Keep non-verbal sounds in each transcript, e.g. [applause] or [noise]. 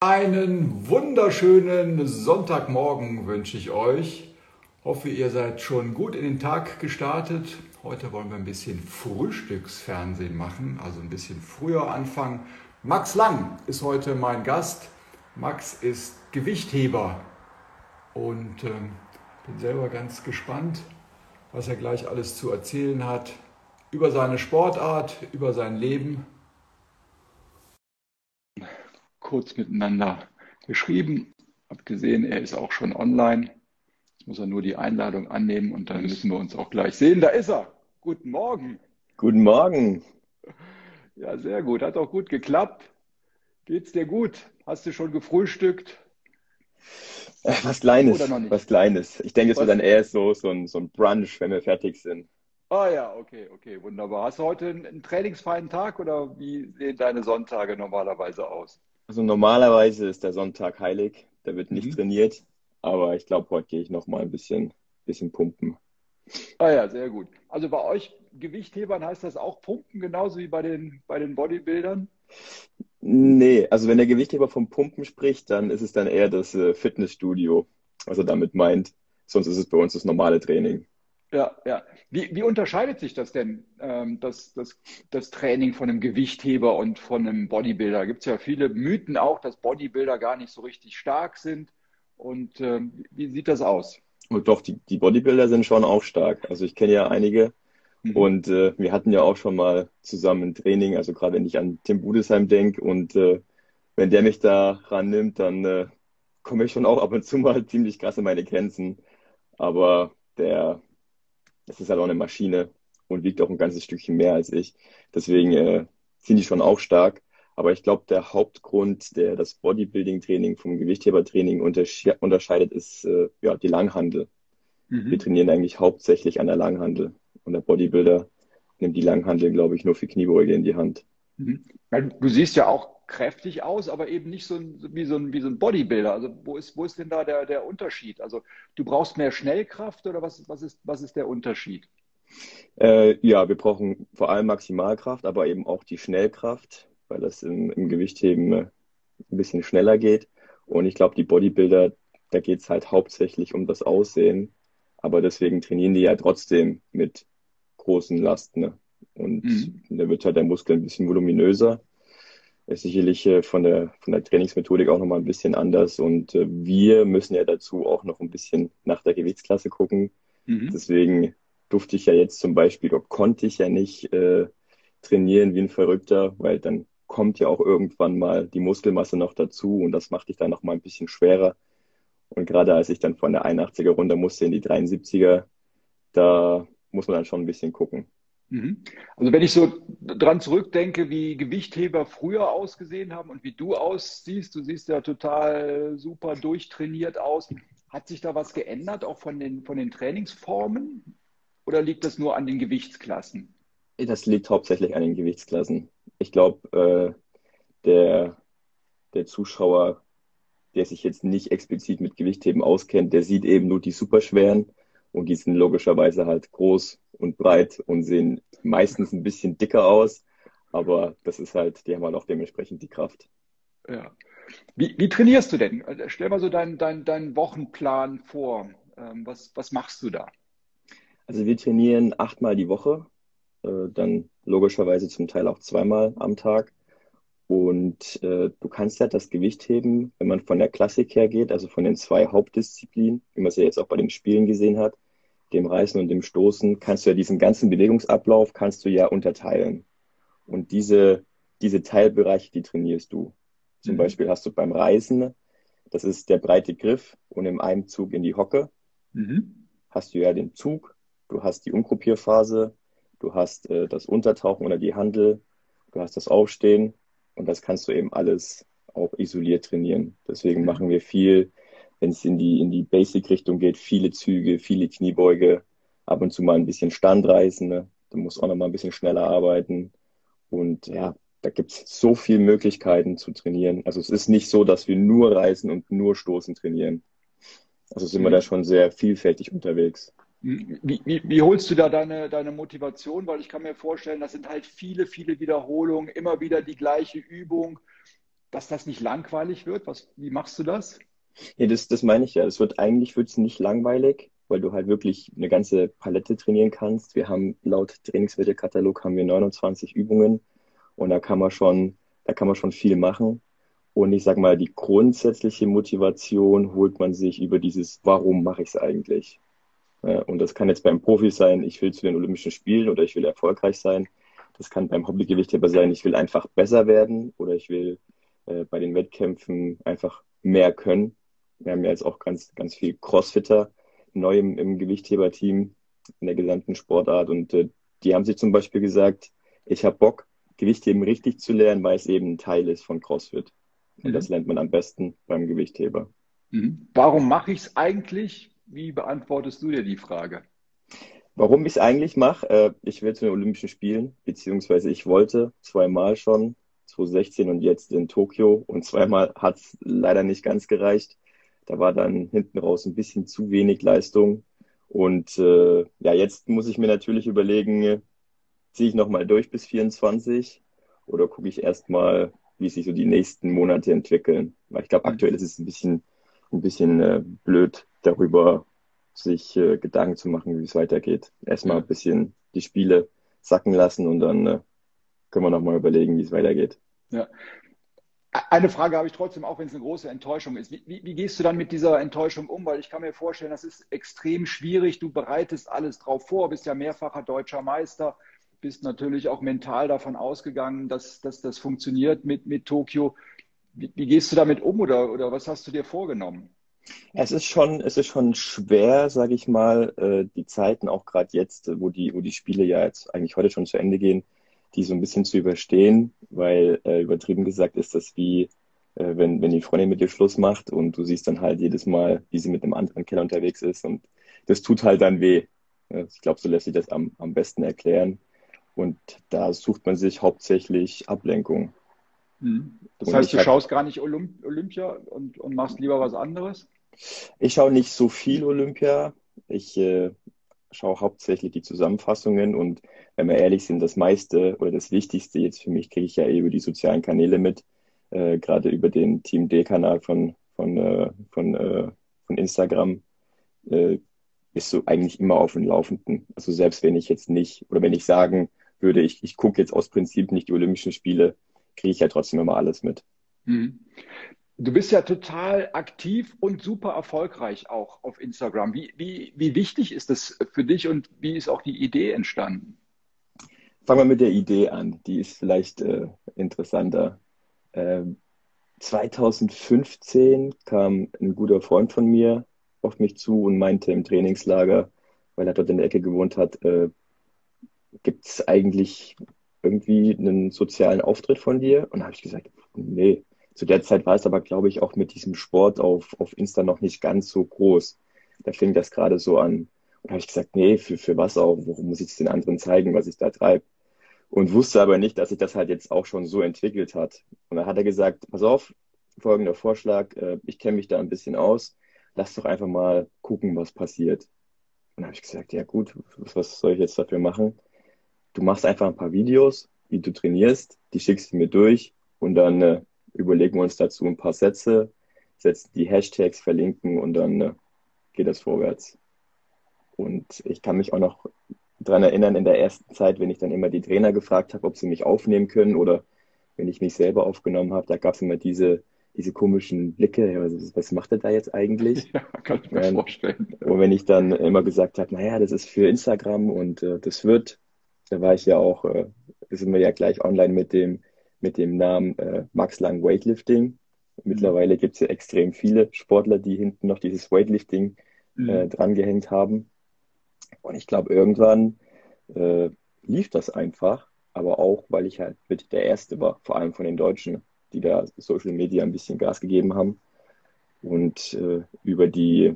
Einen wunderschönen Sonntagmorgen wünsche ich euch. Hoffe, ihr seid schon gut in den Tag gestartet. Heute wollen wir ein bisschen Frühstücksfernsehen machen, also ein bisschen früher anfangen. Max Lang ist heute mein Gast. Max ist Gewichtheber und äh, bin selber ganz gespannt, was er gleich alles zu erzählen hat über seine Sportart, über sein Leben kurz miteinander geschrieben. Hab gesehen, er ist auch schon online. Jetzt muss er nur die Einladung annehmen und dann müssen wir uns auch gleich sehen. Da ist er. Guten Morgen. Guten Morgen. Ja, sehr gut. Hat auch gut geklappt. Geht's dir gut? Hast du schon gefrühstückt? Äh, was Kleines. Was Kleines. Ich denke, es wird dann eher so, so, ein, so ein Brunch, wenn wir fertig sind. Ah ja, okay, okay, wunderbar. Hast du heute einen, einen trainingsfreien Tag oder wie sehen deine Sonntage normalerweise aus? Also normalerweise ist der Sonntag heilig, da wird nicht mhm. trainiert, aber ich glaube, heute gehe ich noch mal ein bisschen, bisschen pumpen. Ah ja, sehr gut. Also bei euch Gewichthebern heißt das auch Pumpen, genauso wie bei den, bei den Bodybuildern? Nee, also wenn der Gewichtheber vom Pumpen spricht, dann ist es dann eher das äh, Fitnessstudio, was er damit meint. Sonst ist es bei uns das normale Training. Ja, ja. Wie, wie unterscheidet sich das denn, ähm, das, das, das Training von einem Gewichtheber und von einem Bodybuilder? Da gibt es ja viele Mythen auch, dass Bodybuilder gar nicht so richtig stark sind. Und ähm, wie sieht das aus? Und doch, die, die Bodybuilder sind schon auch stark. Also ich kenne ja einige mhm. und äh, wir hatten ja auch schon mal zusammen ein Training, also gerade wenn ich an Tim Budesheim denke und äh, wenn der mich da rannimmt, dann äh, komme ich schon auch ab und zu mal [laughs] ziemlich krass an meine Grenzen. Aber der das ist halt auch eine Maschine und wiegt auch ein ganzes Stückchen mehr als ich. Deswegen äh, sind die schon auch stark. Aber ich glaube, der Hauptgrund, der das Bodybuilding-Training vom Gewichthebertraining untersche unterscheidet, ist äh, ja die Langhandel. Mhm. Wir trainieren eigentlich hauptsächlich an der Langhandel. Und der Bodybuilder nimmt die Langhandel, glaube ich, nur für Kniebeuge in die Hand. Mhm. Du siehst ja auch kräftig aus, aber eben nicht so wie, so ein, wie so ein Bodybuilder. Also wo ist, wo ist denn da der, der Unterschied? Also du brauchst mehr Schnellkraft oder was, was, ist, was ist der Unterschied? Äh, ja, wir brauchen vor allem Maximalkraft, aber eben auch die Schnellkraft, weil das im, im Gewichtheben äh, ein bisschen schneller geht. Und ich glaube, die Bodybuilder, da geht es halt hauptsächlich um das Aussehen. Aber deswegen trainieren die ja trotzdem mit großen Lasten. Ne? Und mhm. da wird halt der Muskel ein bisschen voluminöser. Ist sicherlich äh, von der, von der Trainingsmethodik auch nochmal ein bisschen anders. Und äh, wir müssen ja dazu auch noch ein bisschen nach der Gewichtsklasse gucken. Mhm. Deswegen durfte ich ja jetzt zum Beispiel, oder konnte ich ja nicht äh, trainieren wie ein Verrückter, weil dann kommt ja auch irgendwann mal die Muskelmasse noch dazu und das macht dich dann nochmal ein bisschen schwerer. Und gerade als ich dann von der 81er runter musste in die 73er, da muss man dann schon ein bisschen gucken. Mhm. Also wenn ich so dran zurückdenke, wie Gewichtheber früher ausgesehen haben und wie du aussiehst, du siehst ja total super durchtrainiert aus. Hat sich da was geändert, auch von den, von den Trainingsformen? Oder liegt das nur an den Gewichtsklassen? Das liegt hauptsächlich an den Gewichtsklassen. Ich glaube, äh, der, der Zuschauer, der sich jetzt nicht explizit mit Gewichtheben auskennt, der sieht eben nur die superschweren und die sind logischerweise halt groß und breit und sehen meistens ein bisschen dicker aus. Aber das ist halt, die haben halt auch dementsprechend die Kraft. Ja. Wie, wie trainierst du denn? Stell mal so deinen dein, dein Wochenplan vor. Ähm, was, was machst du da? Also wir trainieren achtmal die Woche, äh, dann logischerweise zum Teil auch zweimal am Tag. Und äh, du kannst ja das Gewicht heben, wenn man von der Klassik her geht, also von den zwei Hauptdisziplinen, wie man es ja jetzt auch bei den Spielen gesehen hat, dem Reißen und dem Stoßen, kannst du ja diesen ganzen Bewegungsablauf kannst du ja unterteilen. Und diese, diese Teilbereiche, die trainierst du. Zum mhm. Beispiel hast du beim Reißen, das ist der breite Griff und im Einzug in die Hocke, mhm. hast du ja den Zug, du hast die Umgruppierphase, du hast äh, das Untertauchen oder die Handel, du hast das Aufstehen und das kannst du eben alles auch isoliert trainieren. Deswegen mhm. machen wir viel wenn es in die, in die Basic-Richtung geht, viele Züge, viele Kniebeuge, ab und zu mal ein bisschen Standreißen, ne? du musst auch noch mal ein bisschen schneller arbeiten. Und ja, da gibt es so viele Möglichkeiten zu trainieren. Also es ist nicht so, dass wir nur Reißen und nur Stoßen trainieren. Also sind wir da schon sehr vielfältig unterwegs. Wie, wie, wie, holst du da deine, deine Motivation? Weil ich kann mir vorstellen, das sind halt viele, viele Wiederholungen, immer wieder die gleiche Übung. dass das nicht langweilig wird? Was, wie machst du das? Ja, das, das meine ich ja. Es wird eigentlich wird's nicht langweilig, weil du halt wirklich eine ganze Palette trainieren kannst. Wir haben laut Trainingswertekatalog haben wir 29 Übungen und da kann man schon, da kann man schon viel machen. Und ich sage mal, die grundsätzliche Motivation holt man sich über dieses, warum mache ich es eigentlich? Ja, und das kann jetzt beim Profi sein, ich will zu den Olympischen Spielen oder ich will erfolgreich sein. Das kann beim Hobbygewichtheber sein, ich will einfach besser werden oder ich will äh, bei den Wettkämpfen einfach mehr können. Wir haben ja jetzt auch ganz, ganz viel Crossfitter neu im, im Gewichtheber-Team in der gesamten Sportart und äh, die haben sich zum Beispiel gesagt, ich habe Bock, Gewichtheben richtig zu lernen, weil es eben ein Teil ist von CrossFit. Und mhm. das lernt man am besten beim Gewichtheber. Mhm. Warum mache ich es eigentlich? Wie beantwortest du dir die Frage? Warum ich es eigentlich mache? Äh, ich will zu den Olympischen Spielen, beziehungsweise ich wollte zweimal schon, 2016 und jetzt in Tokio. Und zweimal hat es leider nicht ganz gereicht. Da war dann hinten raus ein bisschen zu wenig Leistung. Und äh, ja, jetzt muss ich mir natürlich überlegen, ziehe ich nochmal durch bis 24 oder gucke ich erstmal, wie sich so die nächsten Monate entwickeln. Weil ich glaube, aktuell ist es ein bisschen, ein bisschen äh, blöd, darüber sich äh, Gedanken zu machen, wie es weitergeht. Erstmal ein bisschen die Spiele sacken lassen und dann äh, können wir nochmal überlegen, wie es weitergeht. Ja. Eine Frage habe ich trotzdem, auch wenn es eine große Enttäuschung ist. Wie, wie, wie, gehst du dann mit dieser Enttäuschung um? Weil ich kann mir vorstellen, das ist extrem schwierig. Du bereitest alles drauf vor, bist ja mehrfacher deutscher Meister bist natürlich auch mental davon ausgegangen, dass, dass das funktioniert mit, mit Tokio. Wie, wie gehst du damit um oder, oder was hast du dir vorgenommen? Es ist schon, es ist schon schwer, sage ich mal, äh, die Zeiten auch gerade jetzt, wo die, wo die Spiele ja jetzt eigentlich heute schon zu Ende gehen, die so ein bisschen zu überstehen, weil äh, übertrieben gesagt ist das wie, äh, wenn, wenn die Freundin mit dir Schluss macht und du siehst dann halt jedes Mal, wie sie mit einem anderen Keller unterwegs ist und das tut halt dann weh. Ich glaube, so lässt sich das am, am besten erklären. Und da sucht man sich hauptsächlich Ablenkung. Hm. Das heißt, du schaust gar nicht Olymp Olympia und, und, machst lieber was anderes? Ich schaue nicht so viel Olympia. Ich äh, schaue hauptsächlich die Zusammenfassungen und wenn wir ehrlich sind, das meiste oder das Wichtigste jetzt für mich kriege ich ja eh über die sozialen Kanäle mit, äh, gerade über den Team D-Kanal von, von, äh, von, äh, von Instagram äh, bist du eigentlich immer auf dem Laufenden. Also selbst wenn ich jetzt nicht oder wenn ich sagen würde, ich, ich gucke jetzt aus Prinzip nicht die Olympischen Spiele, kriege ich ja trotzdem immer alles mit. Du bist ja total aktiv und super erfolgreich auch auf Instagram. Wie, wie, wie wichtig ist das für dich und wie ist auch die Idee entstanden? Fangen wir mit der Idee an. Die ist vielleicht äh, interessanter. Ähm, 2015 kam ein guter Freund von mir auf mich zu und meinte im Trainingslager, weil er dort in der Ecke gewohnt hat, äh, gibt es eigentlich irgendwie einen sozialen Auftritt von dir? Und da habe ich gesagt, nee. Zu der Zeit war es aber, glaube ich, auch mit diesem Sport auf, auf Insta noch nicht ganz so groß. Da fing das gerade so an. Und da habe ich gesagt, nee, für, für was auch? Warum muss ich es den anderen zeigen, was ich da treibe? Und wusste aber nicht, dass sich das halt jetzt auch schon so entwickelt hat. Und da hat er gesagt, pass auf, folgender Vorschlag, äh, ich kenne mich da ein bisschen aus, lass doch einfach mal gucken, was passiert. Und da habe ich gesagt, ja gut, was soll ich jetzt dafür machen? du machst einfach ein paar Videos, wie du trainierst, die schickst du mir durch und dann äh, überlegen wir uns dazu ein paar Sätze, setzen die Hashtags, verlinken und dann äh, geht das vorwärts. Und ich kann mich auch noch daran erinnern, in der ersten Zeit, wenn ich dann immer die Trainer gefragt habe, ob sie mich aufnehmen können oder wenn ich mich selber aufgenommen habe, da gab es immer diese, diese komischen Blicke, was, was, macht er da jetzt eigentlich? [laughs] Ja, kann ich mir ähm, vorstellen. Und wenn ich dann immer gesagt habe, naja, das ist für Instagram und äh, das wird, da war ich ja auch, äh, sind wir ja gleich online mit dem, mit dem Namen äh, Max Lang Weightlifting. Mittlerweile gibt es ja extrem viele Sportler, die hinten noch dieses Weightlifting äh, mhm. drangehängt haben. Und ich glaube, irgendwann äh, lief das einfach, aber auch, weil ich halt mit der Erste war, vor allem von den Deutschen, die da Social Media ein bisschen Gas gegeben haben. Und äh, über die,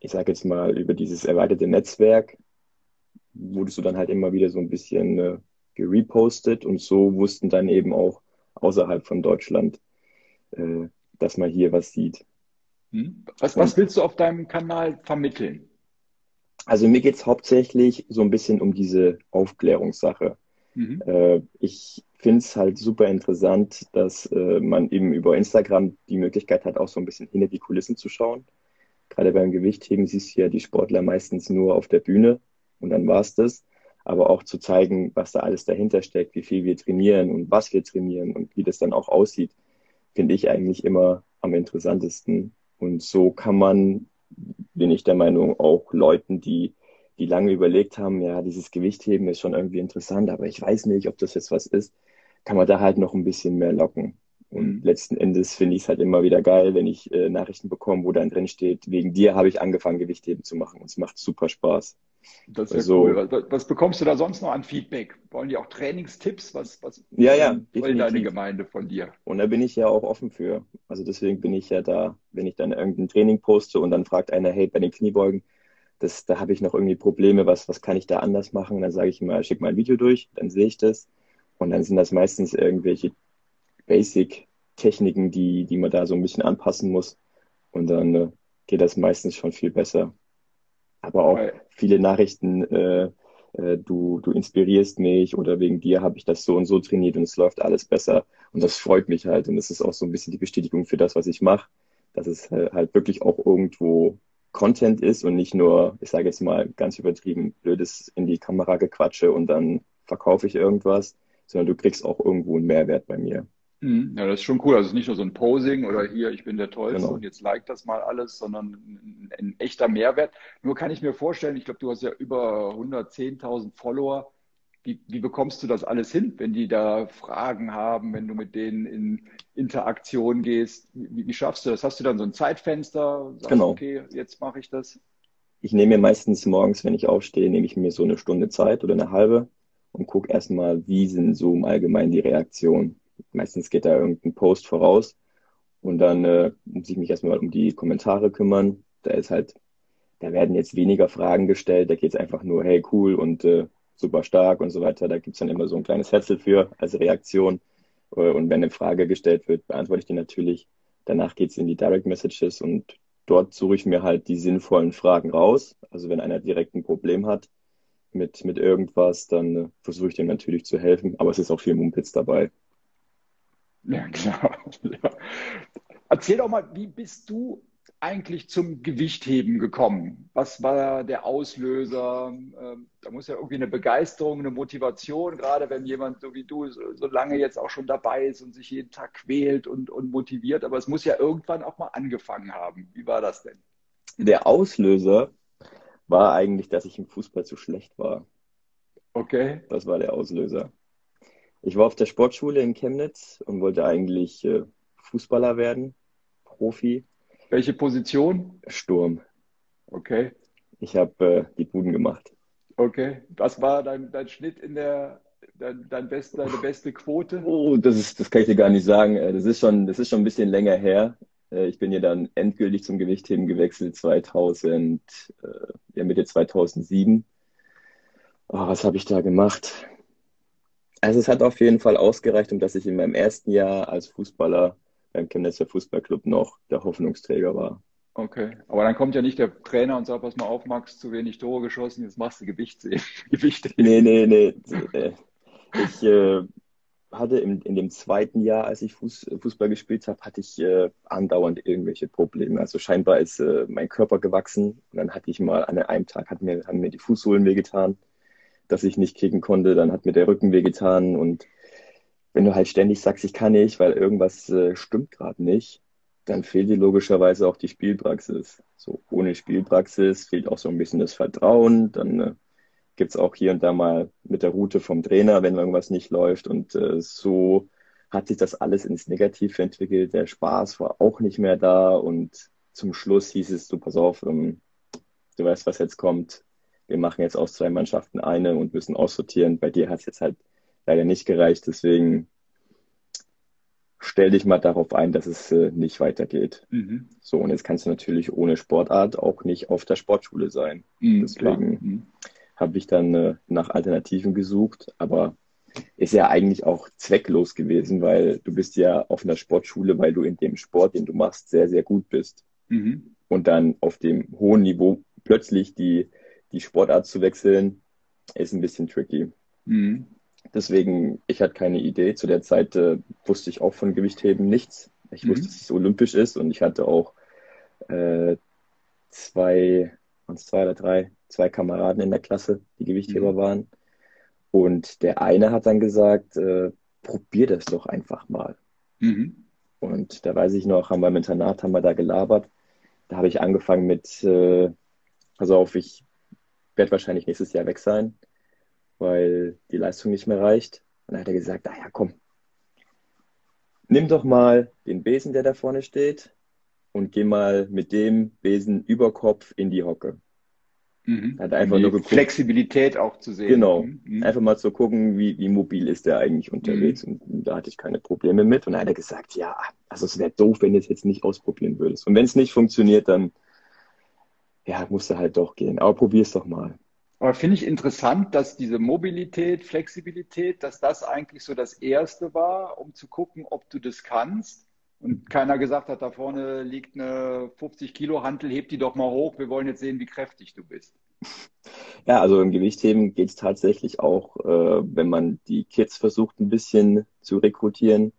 ich sage jetzt mal, über dieses erweiterte Netzwerk wurdest du dann halt immer wieder so ein bisschen äh, gerepostet und so wussten dann eben auch außerhalb von Deutschland, äh, dass man hier was sieht. Hm? Was, was willst du auf deinem Kanal vermitteln? Also mir geht es hauptsächlich so ein bisschen um diese Aufklärungssache. Mhm. Äh, ich finde es halt super interessant, dass äh, man eben über Instagram die Möglichkeit hat, auch so ein bisschen hinter die Kulissen zu schauen. Gerade beim Gewichtheben siehst du ja die Sportler meistens nur auf der Bühne und dann war es das. Aber auch zu zeigen, was da alles dahinter steckt, wie viel wir trainieren und was wir trainieren und wie das dann auch aussieht, finde ich eigentlich immer am interessantesten. Und so kann man, bin ich der Meinung, auch Leuten, die die lange überlegt haben, ja, dieses Gewichtheben ist schon irgendwie interessant, aber ich weiß nicht, ob das jetzt was ist, kann man da halt noch ein bisschen mehr locken. Und mhm. letzten Endes finde ich es halt immer wieder geil, wenn ich äh, Nachrichten bekomme, wo dann drin steht, wegen dir habe ich angefangen, Gewichtheben zu machen. Und es macht super Spaß. Das ist also, ja cool. Was, bekommst du da sonst noch an Feedback? Wollen die auch Trainingstipps? Was, was ja, ja, will deine Gemeinde von dir? Und da bin ich ja auch offen für. Also deswegen bin ich ja da, wenn ich dann irgendein Training poste und dann fragt einer, hey, bei den Kniebeugen, das, da habe ich noch irgendwie Probleme, was, was kann ich da anders machen? Und dann sage ich immer, schick mal ein Video durch, dann sehe ich das. Und dann sind das meistens irgendwelche Basic-Techniken, die, die man da so ein bisschen anpassen muss. Und dann äh, geht das meistens schon viel besser. Aber auch okay. viele Nachrichten, äh, äh, du, du inspirierst mich oder wegen dir habe ich das so und so trainiert und es läuft alles besser. Und das freut mich halt. Und das ist auch so ein bisschen die Bestätigung für das, was ich mache, dass es äh, halt wirklich auch irgendwo Content ist und nicht nur, ich sage jetzt mal ganz übertrieben, blödes in die Kamera gequatsche und dann verkaufe ich irgendwas, sondern du kriegst auch irgendwo einen Mehrwert bei mir. Mhm. Ja, das ist schon cool. Also nicht nur so ein Posing oder hier, ich bin der Tollste genau. und jetzt like das mal alles, sondern ein, ein, echter Mehrwert. Nur kann ich mir vorstellen, ich glaube, du hast ja über 110.000 Follower. Wie, wie bekommst du das alles hin, wenn die da Fragen haben, wenn du mit denen in Interaktion gehst? Wie, wie schaffst du das? Hast du dann so ein Zeitfenster? Sagst, genau. Okay, jetzt mache ich das. Ich nehme mir meistens morgens, wenn ich aufstehe, nehme ich mir so eine Stunde Zeit oder eine halbe und gucke erstmal, wie sind so im Allgemeinen die Reaktionen. Meistens geht da irgendein Post voraus und dann äh, muss ich mich erstmal um die Kommentare kümmern. Da ist halt, da werden jetzt weniger Fragen gestellt, da geht es einfach nur, hey, cool und äh, super stark und so weiter. Da gibt's dann immer so ein kleines Herzl für als Reaktion. Äh, und wenn eine Frage gestellt wird, beantworte ich die natürlich. Danach geht's in die Direct Messages und dort suche ich mir halt die sinnvollen Fragen raus. Also wenn einer direkt ein Problem hat mit, mit irgendwas, dann äh, versuche ich dem natürlich zu helfen. Aber es ist auch viel Mumpitz dabei. Ja, klar. [laughs] Ja. Erzähl doch mal, wie bist du eigentlich zum Gewichtheben gekommen? Was war der Auslöser? Ähm, da muss ja irgendwie eine Begeisterung, eine Motivation, gerade wenn jemand so wie du so, lange jetzt auch schon dabei ist und sich jeden Tag quält und, und motiviert. Aber es muss ja irgendwann auch mal angefangen haben. Wie war das denn? Der Auslöser war eigentlich, dass ich im Fußball zu schlecht war. Okay. Das war der Auslöser. Ich war auf der Sportschule in Chemnitz und wollte eigentlich äh, Fußballer werden, Profi. Welche Position? Sturm. Okay. Ich habe äh, die Buden gemacht. Okay. Was war dein, dein Schnitt in der dein, dein best, deine beste Quote? Oh, das ist, das kann ich dir gar nicht sagen. Äh, das ist schon, das ist schon ein bisschen länger her. Äh, ich bin ja dann endgültig zum Gewichtheben gewechselt 2000, äh, ja Mitte 2007. Oh, was habe ich da gemacht? Also es hat auf jeden Fall ausgereicht, um dass ich in meinem ersten Jahr als Fußballer beim Chemnitzer Fußballclub noch der Hoffnungsträger war. Okay, aber dann kommt ja nicht der Trainer und sagt, pass mal auf, Max, zu wenig Tore geschossen, jetzt machst du Gewichte. [laughs] Gewichte. Nee, nee, nee. Äh, ich äh, hatte im, in dem zweiten Jahr, als ich Fuß, Fußball gespielt habe, hatte ich äh, andauernd irgendwelche Probleme. Also scheinbar ist äh, mein Körper gewachsen und dann hatte ich mal an einem Tag, hat mir, haben mir die Fußsohlen wehgetan, dass ich nicht kicken konnte, dann hat mir der Rücken wehgetan und wenn du halt ständig sagst, ich kann nicht, weil irgendwas äh, stimmt gerade nicht, dann fehlt dir logischerweise auch die Spielpraxis. So ohne Spielpraxis fehlt auch so ein bisschen das Vertrauen. Dann äh, gibt's auch hier und da mal mit der Route vom Trainer, wenn irgendwas nicht läuft. Und äh, so hat sich das alles ins Negative entwickelt. Der Spaß war auch nicht mehr da. Und zum Schluss hieß es, du pass auf, ähm, du weißt, was jetzt kommt. Wir machen jetzt aus zwei Mannschaften eine und müssen aussortieren. Bei dir hat's jetzt halt leider nicht gereicht. Deswegen stell dich mal darauf ein, dass es äh, nicht weitergeht. Mhm. So, und jetzt kannst du natürlich ohne Sportart auch nicht auf der Sportschule sein. Mhm, Deswegen mhm. habe ich dann äh, nach Alternativen gesucht, aber ist ja eigentlich auch zwecklos gewesen, weil du bist ja auf einer Sportschule, weil du in dem Sport, den du machst, sehr, sehr gut bist. Mhm. Und dann auf dem hohen Niveau plötzlich die, die Sportart zu wechseln, ist ein bisschen tricky. Mhm. Deswegen, ich hatte keine Idee. Zu der Zeit äh, wusste ich auch von Gewichtheben nichts. Ich mhm. wusste, dass es olympisch ist und ich hatte auch äh, zwei, zwei oder drei, zwei Kameraden in der Klasse, die Gewichtheber mhm. waren. Und der eine hat dann gesagt, äh, probier das doch einfach mal. Mhm. Und da weiß ich noch, haben wir im Internat, haben wir da gelabert. Da habe ich angefangen mit, äh, pass auf, ich werde wahrscheinlich nächstes Jahr weg sein, weil die Leistung nicht mehr reicht. Und dann hat er gesagt, naja, komm, nimm doch mal den Besen, der da vorne steht, und geh mal mit dem Besen über Kopf in die Hocke. Mhm. Hat einfach nur geguckt, Flexibilität auch zu sehen. Genau. Mhm. Einfach mal zu gucken, wie, wie mobil ist der eigentlich unterwegs. Mhm. Und da hatte ich keine Probleme mit. Und dann hat er gesagt, ja, also es wäre doof, wenn du es jetzt nicht ausprobieren würdest. Und wenn es nicht funktioniert, dann ja, musst du halt doch gehen. Aber probier es doch mal. Aber finde ich interessant, dass diese Mobilität, Flexibilität, dass das eigentlich so das Erste war, um zu gucken, ob du das kannst. Und keiner gesagt hat, da vorne liegt eine 50 Kilo Hantel, heb die doch mal hoch, wir wollen jetzt sehen, wie kräftig du bist. Ja, also im Gewichtheben geht es tatsächlich auch, äh, wenn man die Kids versucht ein bisschen zu rekrutieren,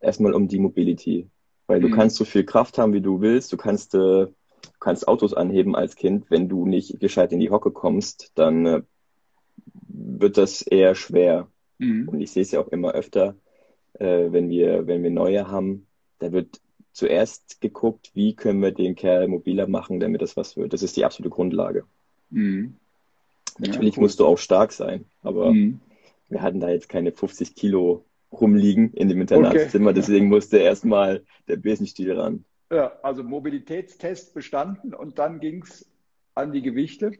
erstmal um die Mobility. Weil du mhm. kannst so viel Kraft haben, wie du willst, du kannst, äh, kannst Autos anheben als Kind, wenn du nicht gescheit in die Hocke kommst, dann äh, wird das eher schwer. Mhm. Und ich sehe es ja auch immer öfter, äh, wenn wir, wenn wir neue haben, da wird zuerst geguckt, wie können wir den Kerl mobiler machen, damit das was wird. Das ist die absolute Grundlage. Mhm. Natürlich ja, musst du auch stark sein, aber mhm. wir hatten da jetzt keine 50 Kilo rumliegen in dem Internatszimmer, okay. deswegen musste erstmal der Besenstiel ran. Ja, also Mobilitätstest bestanden und dann ging es an die Gewichte?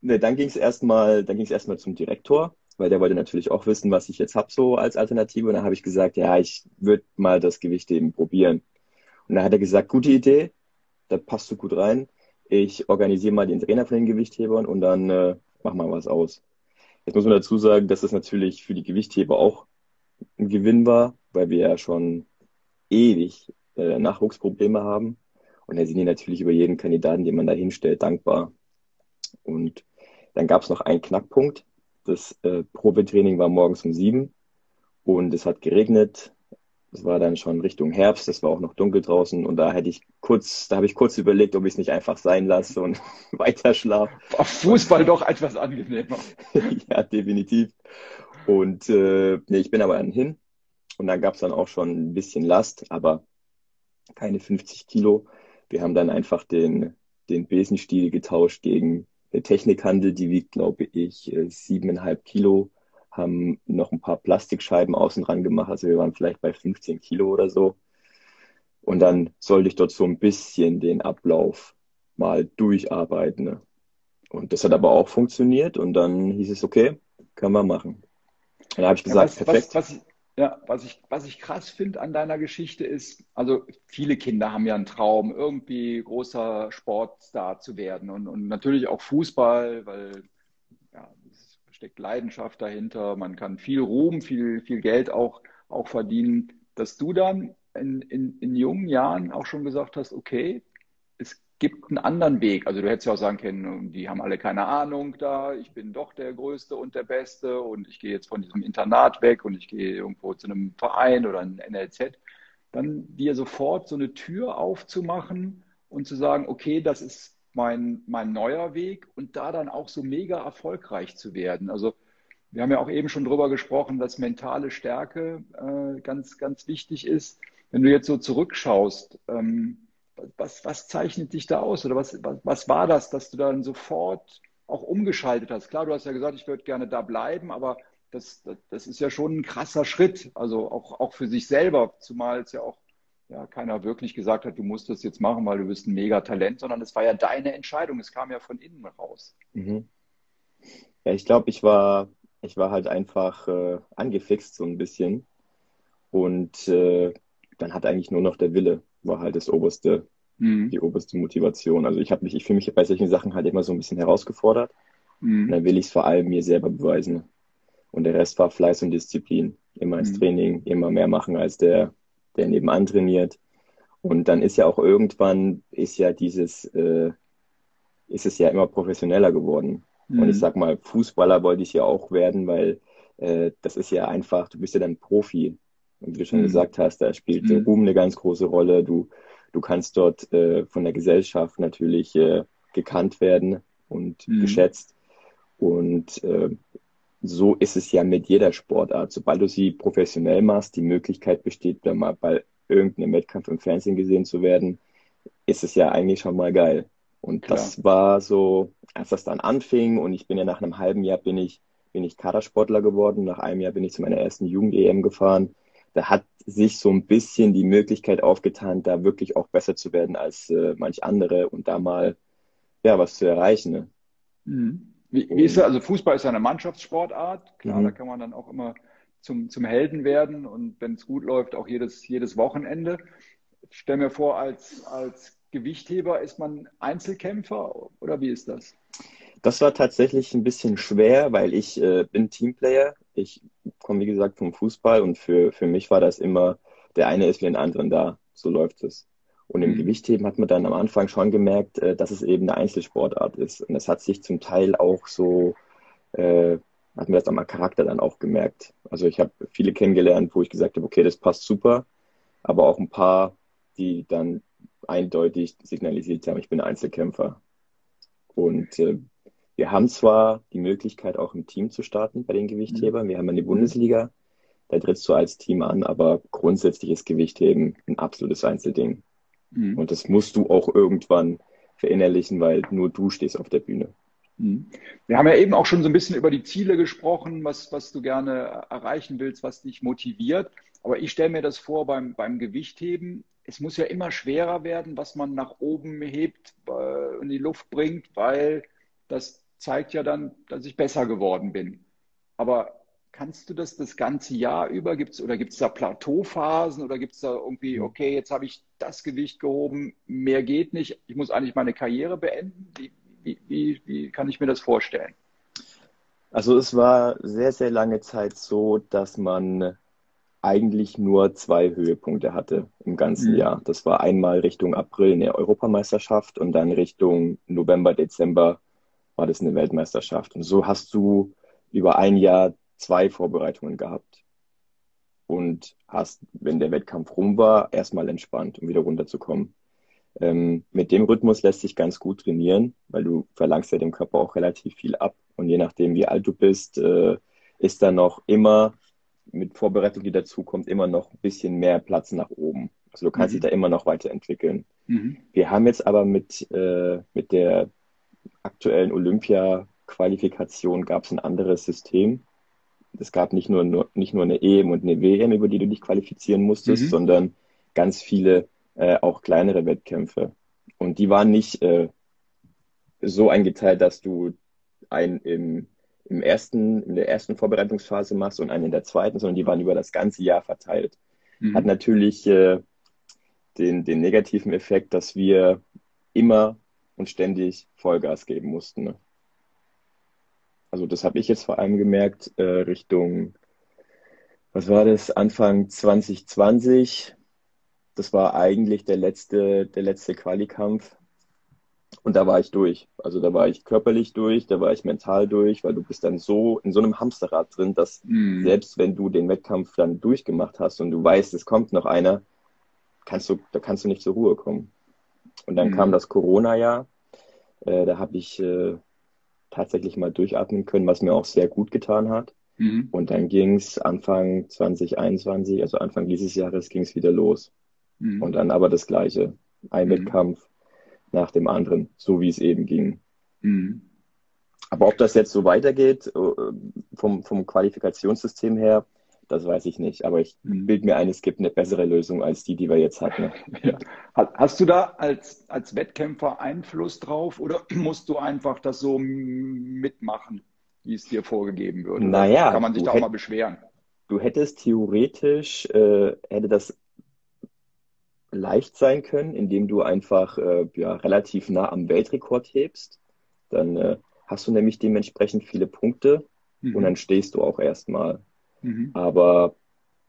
Ne, dann ging es erstmal, dann zum Direktor weil der wollte natürlich auch wissen, was ich jetzt habe so als Alternative. Und dann habe ich gesagt, ja, ich würde mal das Gewicht eben probieren. Und dann hat er gesagt, gute Idee, da passt du gut rein. Ich organisiere mal den Trainer von den Gewichthebern und dann äh, mach mal was aus. Jetzt muss man dazu sagen, dass das natürlich für die Gewichtheber auch ein Gewinn war, weil wir ja schon ewig äh, Nachwuchsprobleme haben. Und da sind die natürlich über jeden Kandidaten, den man da hinstellt, dankbar. Und dann gab es noch einen Knackpunkt. Das äh, Probetraining war morgens um sieben und es hat geregnet. Es war dann schon Richtung Herbst, es war auch noch dunkel draußen und da hätte ich kurz, da habe ich kurz überlegt, ob ich es nicht einfach sein lasse und [laughs] weiter schlafe. Fußball doch etwas angenehmer. [laughs] ja, definitiv. Und äh, nee, ich bin aber dann hin und da gab es dann auch schon ein bisschen Last, aber keine 50 Kilo. Wir haben dann einfach den, den Besenstiel getauscht gegen der Technikhandel, die wiegt, glaube ich, äh, siebeneinhalb Kilo, haben noch ein paar Plastikscheiben außen dran gemacht. Also wir waren vielleicht bei 15 Kilo oder so. Und dann sollte ich dort so ein bisschen den Ablauf mal durcharbeiten. Ne? Und das hat aber auch funktioniert. Und dann hieß es, okay, können wir machen. Dann habe ich gesagt, ja, was, perfekt. Was, was, ja, was ich, was ich krass finde an deiner Geschichte ist, also viele Kinder haben ja einen Traum, irgendwie großer Sportstar zu werden und, und natürlich auch Fußball, weil ja, es steckt Leidenschaft dahinter, man kann viel Ruhm, viel, viel Geld auch, auch verdienen, dass du dann in, in, in jungen Jahren auch schon gesagt hast, okay, gibt einen anderen Weg. Also du hättest ja auch sagen können, die haben alle keine Ahnung da, ich bin doch der Größte und der Beste und ich gehe jetzt von diesem Internat weg und ich gehe irgendwo zu einem Verein oder ein NLZ. Dann dir sofort so eine Tür aufzumachen und zu sagen, okay, das ist mein, mein neuer Weg und da dann auch so mega erfolgreich zu werden. Also wir haben ja auch eben schon drüber gesprochen, dass mentale Stärke äh, ganz, ganz wichtig ist. Wenn du jetzt so zurückschaust, ähm, was, was zeichnet dich da aus? Oder was, was, was war das, dass du dann sofort auch umgeschaltet hast? Klar, du hast ja gesagt, ich würde gerne da bleiben, aber das, das, das ist ja schon ein krasser Schritt, also auch, auch für sich selber, zumal es ja auch ja, keiner wirklich gesagt hat, du musst das jetzt machen, weil du bist ein Megatalent, sondern es war ja deine Entscheidung, es kam ja von innen raus. Mhm. Ja, ich glaube, ich war, ich war halt einfach äh, angefixt so ein bisschen und äh, dann hat eigentlich nur noch der Wille war halt das oberste, mhm. die oberste Motivation. Also ich habe mich, ich fühle mich bei solchen Sachen halt immer so ein bisschen herausgefordert. Mhm. Und dann will ich es vor allem mir selber beweisen. Und der Rest war Fleiß und Disziplin. Immer ins mhm. Training, immer mehr machen als der, der nebenan trainiert. Und dann ist ja auch irgendwann, ist ja dieses, äh, ist es ja immer professioneller geworden. Und ich mhm. sag mal, Fußballer wollte ich ja auch werden, weil äh, das ist ja einfach, du bist ja dann Profi. Und wie du schon Mhm. gesagt hast, da spielt Mhm. Ruhm eine ganz große Rolle. Du, du kannst dort äh, von der Gesellschaft natürlich äh, gekannt werden und Mhm. geschätzt. Und äh, so ist es ja mit jeder Sportart. Sobald du sie professionell machst, die Möglichkeit besteht, da mal bei irgendeinem Wettkampf im Fernsehen gesehen zu werden, ist es ja eigentlich schon mal geil. Und Klar. das war so, als das dann anfing und ich bin ja nach einem halben Jahr bin ich, bin ich Kadersportler geworden. Nach einem Jahr bin ich zu meiner ersten Jugend-EM gefahren. Da hat sich so ein bisschen die Möglichkeit aufgetan, da wirklich auch besser zu werden als äh, manch andere und da mal ja was zu erreichen. Ne? Mhm. Wie, wie ist das? Also Fußball ist ja eine Mannschaftssportart. Klar, Mhm. da kann man dann auch immer zum, zum Helden werden und wenn es gut läuft, auch jedes, jedes Wochenende. Ich stell mir vor, als, als Gewichtheber ist man Einzelkämpfer oder wie ist das? Das war tatsächlich ein bisschen schwer, weil ich äh, bin Teamplayer. Ich komme, wie gesagt, vom Fußball und für, für mich war das immer, der eine ist für den anderen da. So läuft es. Und im Mhm. Gewichtheben hat man dann am Anfang schon gemerkt, äh, dass es eben eine Einzelsportart ist. Und das hat sich zum Teil auch so, äh, hat mir das am Charakter dann auch gemerkt. Also ich habe viele kennengelernt, wo ich gesagt habe, okay, das passt super, aber auch ein paar, die dann eindeutig signalisiert haben, ich bin Einzelkämpfer. Und äh, wir haben zwar die Möglichkeit, auch im Team zu starten bei den Gewichthebern. Wir haben eine Bundesliga, da trittst du als Team an, aber grundsätzlich ist Gewichtheben ein absolutes Einzelding. Mhm. Und das musst du auch irgendwann verinnerlichen, weil nur du stehst auf der Bühne. Mhm. Wir haben ja eben auch schon so ein bisschen über die Ziele gesprochen, was, was du gerne erreichen willst, was dich motiviert. Aber ich stelle mir das vor beim, beim Gewichtheben. Es muss ja immer schwerer werden, was man nach oben hebt, äh, in die Luft bringt, weil das zeigt ja dann, dass ich besser geworden bin. Aber kannst du das das ganze Jahr über? Gibt's, oder gibt es da Plateauphasen oder gibt es da irgendwie, okay, jetzt habe ich das Gewicht gehoben, mehr geht nicht, ich muss eigentlich meine Karriere beenden? Wie, wie, wie, wie kann ich mir das vorstellen? Also es war sehr, sehr lange Zeit so, dass man eigentlich nur zwei Höhepunkte hatte im ganzen Mhm. Jahr. Das war einmal Richtung April eine Europameisterschaft und dann Richtung November, Dezember war das eine Weltmeisterschaft. Und so hast du über ein Jahr zwei Vorbereitungen gehabt und hast, wenn der Wettkampf rum war, erstmal entspannt, um wieder runterzukommen. Ähm, mit dem Rhythmus lässt sich ganz gut trainieren, weil du verlangst ja dem Körper auch relativ viel ab. Und je nachdem, wie alt du bist, äh, ist da noch immer mit Vorbereitung, die dazu kommt, immer noch ein bisschen mehr Platz nach oben. Also du kannst Mhm. dich da immer noch weiterentwickeln. Mhm. Wir haben jetzt aber mit, äh, mit der aktuellen Olympia-Qualifikation gab es ein anderes System. Es gab nicht nur, nur, nicht nur eine EM und eine WM, über die du dich qualifizieren musstest, Mhm. sondern ganz viele äh, auch kleinere Wettkämpfe. Und die waren nicht äh, so eingeteilt, dass du einen im, im ersten, in der ersten Vorbereitungsphase machst und einen in der zweiten, sondern die waren über das ganze Jahr verteilt. Hat Mhm. natürlich äh, den, den negativen Effekt, dass wir immer und ständig Vollgas geben mussten. Ne? Also das habe ich jetzt vor allem gemerkt, äh, Richtung, was war das, Anfang 2020. Das war eigentlich der letzte, der letzte Qualikampf. Und da war ich durch. Also da war ich körperlich durch, da war ich mental durch, weil du bist dann so in so einem Hamsterrad drin, dass Mhm. selbst wenn du den Wettkampf dann durchgemacht hast und du weißt, es kommt noch einer, kannst du, da kannst du nicht zur Ruhe kommen. Und dann Mhm. kam das Corona-Jahr. Äh, da habe ich äh, tatsächlich mal durchatmen können, was mir auch sehr gut getan hat. Mhm. Und dann ging es Anfang 2021, also Anfang dieses Jahres, ging es wieder los. Mhm. Und dann aber das Gleiche. Ein Mhm. Wettkampf nach dem anderen, so wie es eben ging. Mhm. Aber ob das jetzt so weitergeht, äh, vom, vom Qualifikationssystem her, das weiß ich nicht. Aber ich Mhm. bild mir ein, es gibt eine bessere Lösung als die, die wir jetzt hatten. [laughs] Ja. Ha- Hast du da als, als Wettkämpfer Einfluss drauf oder [clears throat] musst du einfach das so mitmachen, wie es dir vorgegeben wird? Naja, kann man sich da auch hätt- mal beschweren? Du hättest theoretisch, äh, hätte das leicht sein können, indem du einfach äh, ja, relativ nah am Weltrekord hebst. Dann äh, hast du nämlich dementsprechend viele Punkte und Mhm. dann stehst du auch erstmal. Mhm. Aber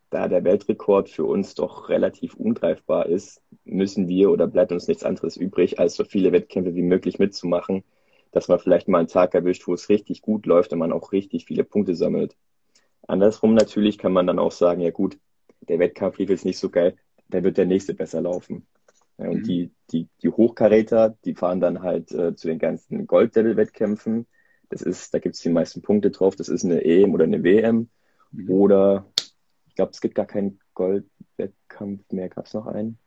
da der Weltrekord für uns doch relativ ungreifbar ist, müssen wir oder bleibt uns nichts anderes übrig, als so viele Wettkämpfe wie möglich mitzumachen, dass man vielleicht mal einen Tag erwischt, wo es richtig gut läuft und man auch richtig viele Punkte sammelt. Andersrum natürlich kann man dann auch sagen, ja gut, der Wettkampf lief jetzt nicht so geil, dann wird der nächste besser laufen. Ja, und mhm. die, die, die Hochkaräter, die fahren dann halt äh, zu den ganzen Gold-Level-Wettkämpfen. Das ist, da gibt es die meisten Punkte drauf. Das ist eine EM oder eine WM. Mhm. Oder ich glaube, es gibt gar keinen Gold-Wettkampf mehr. Gab es noch einen?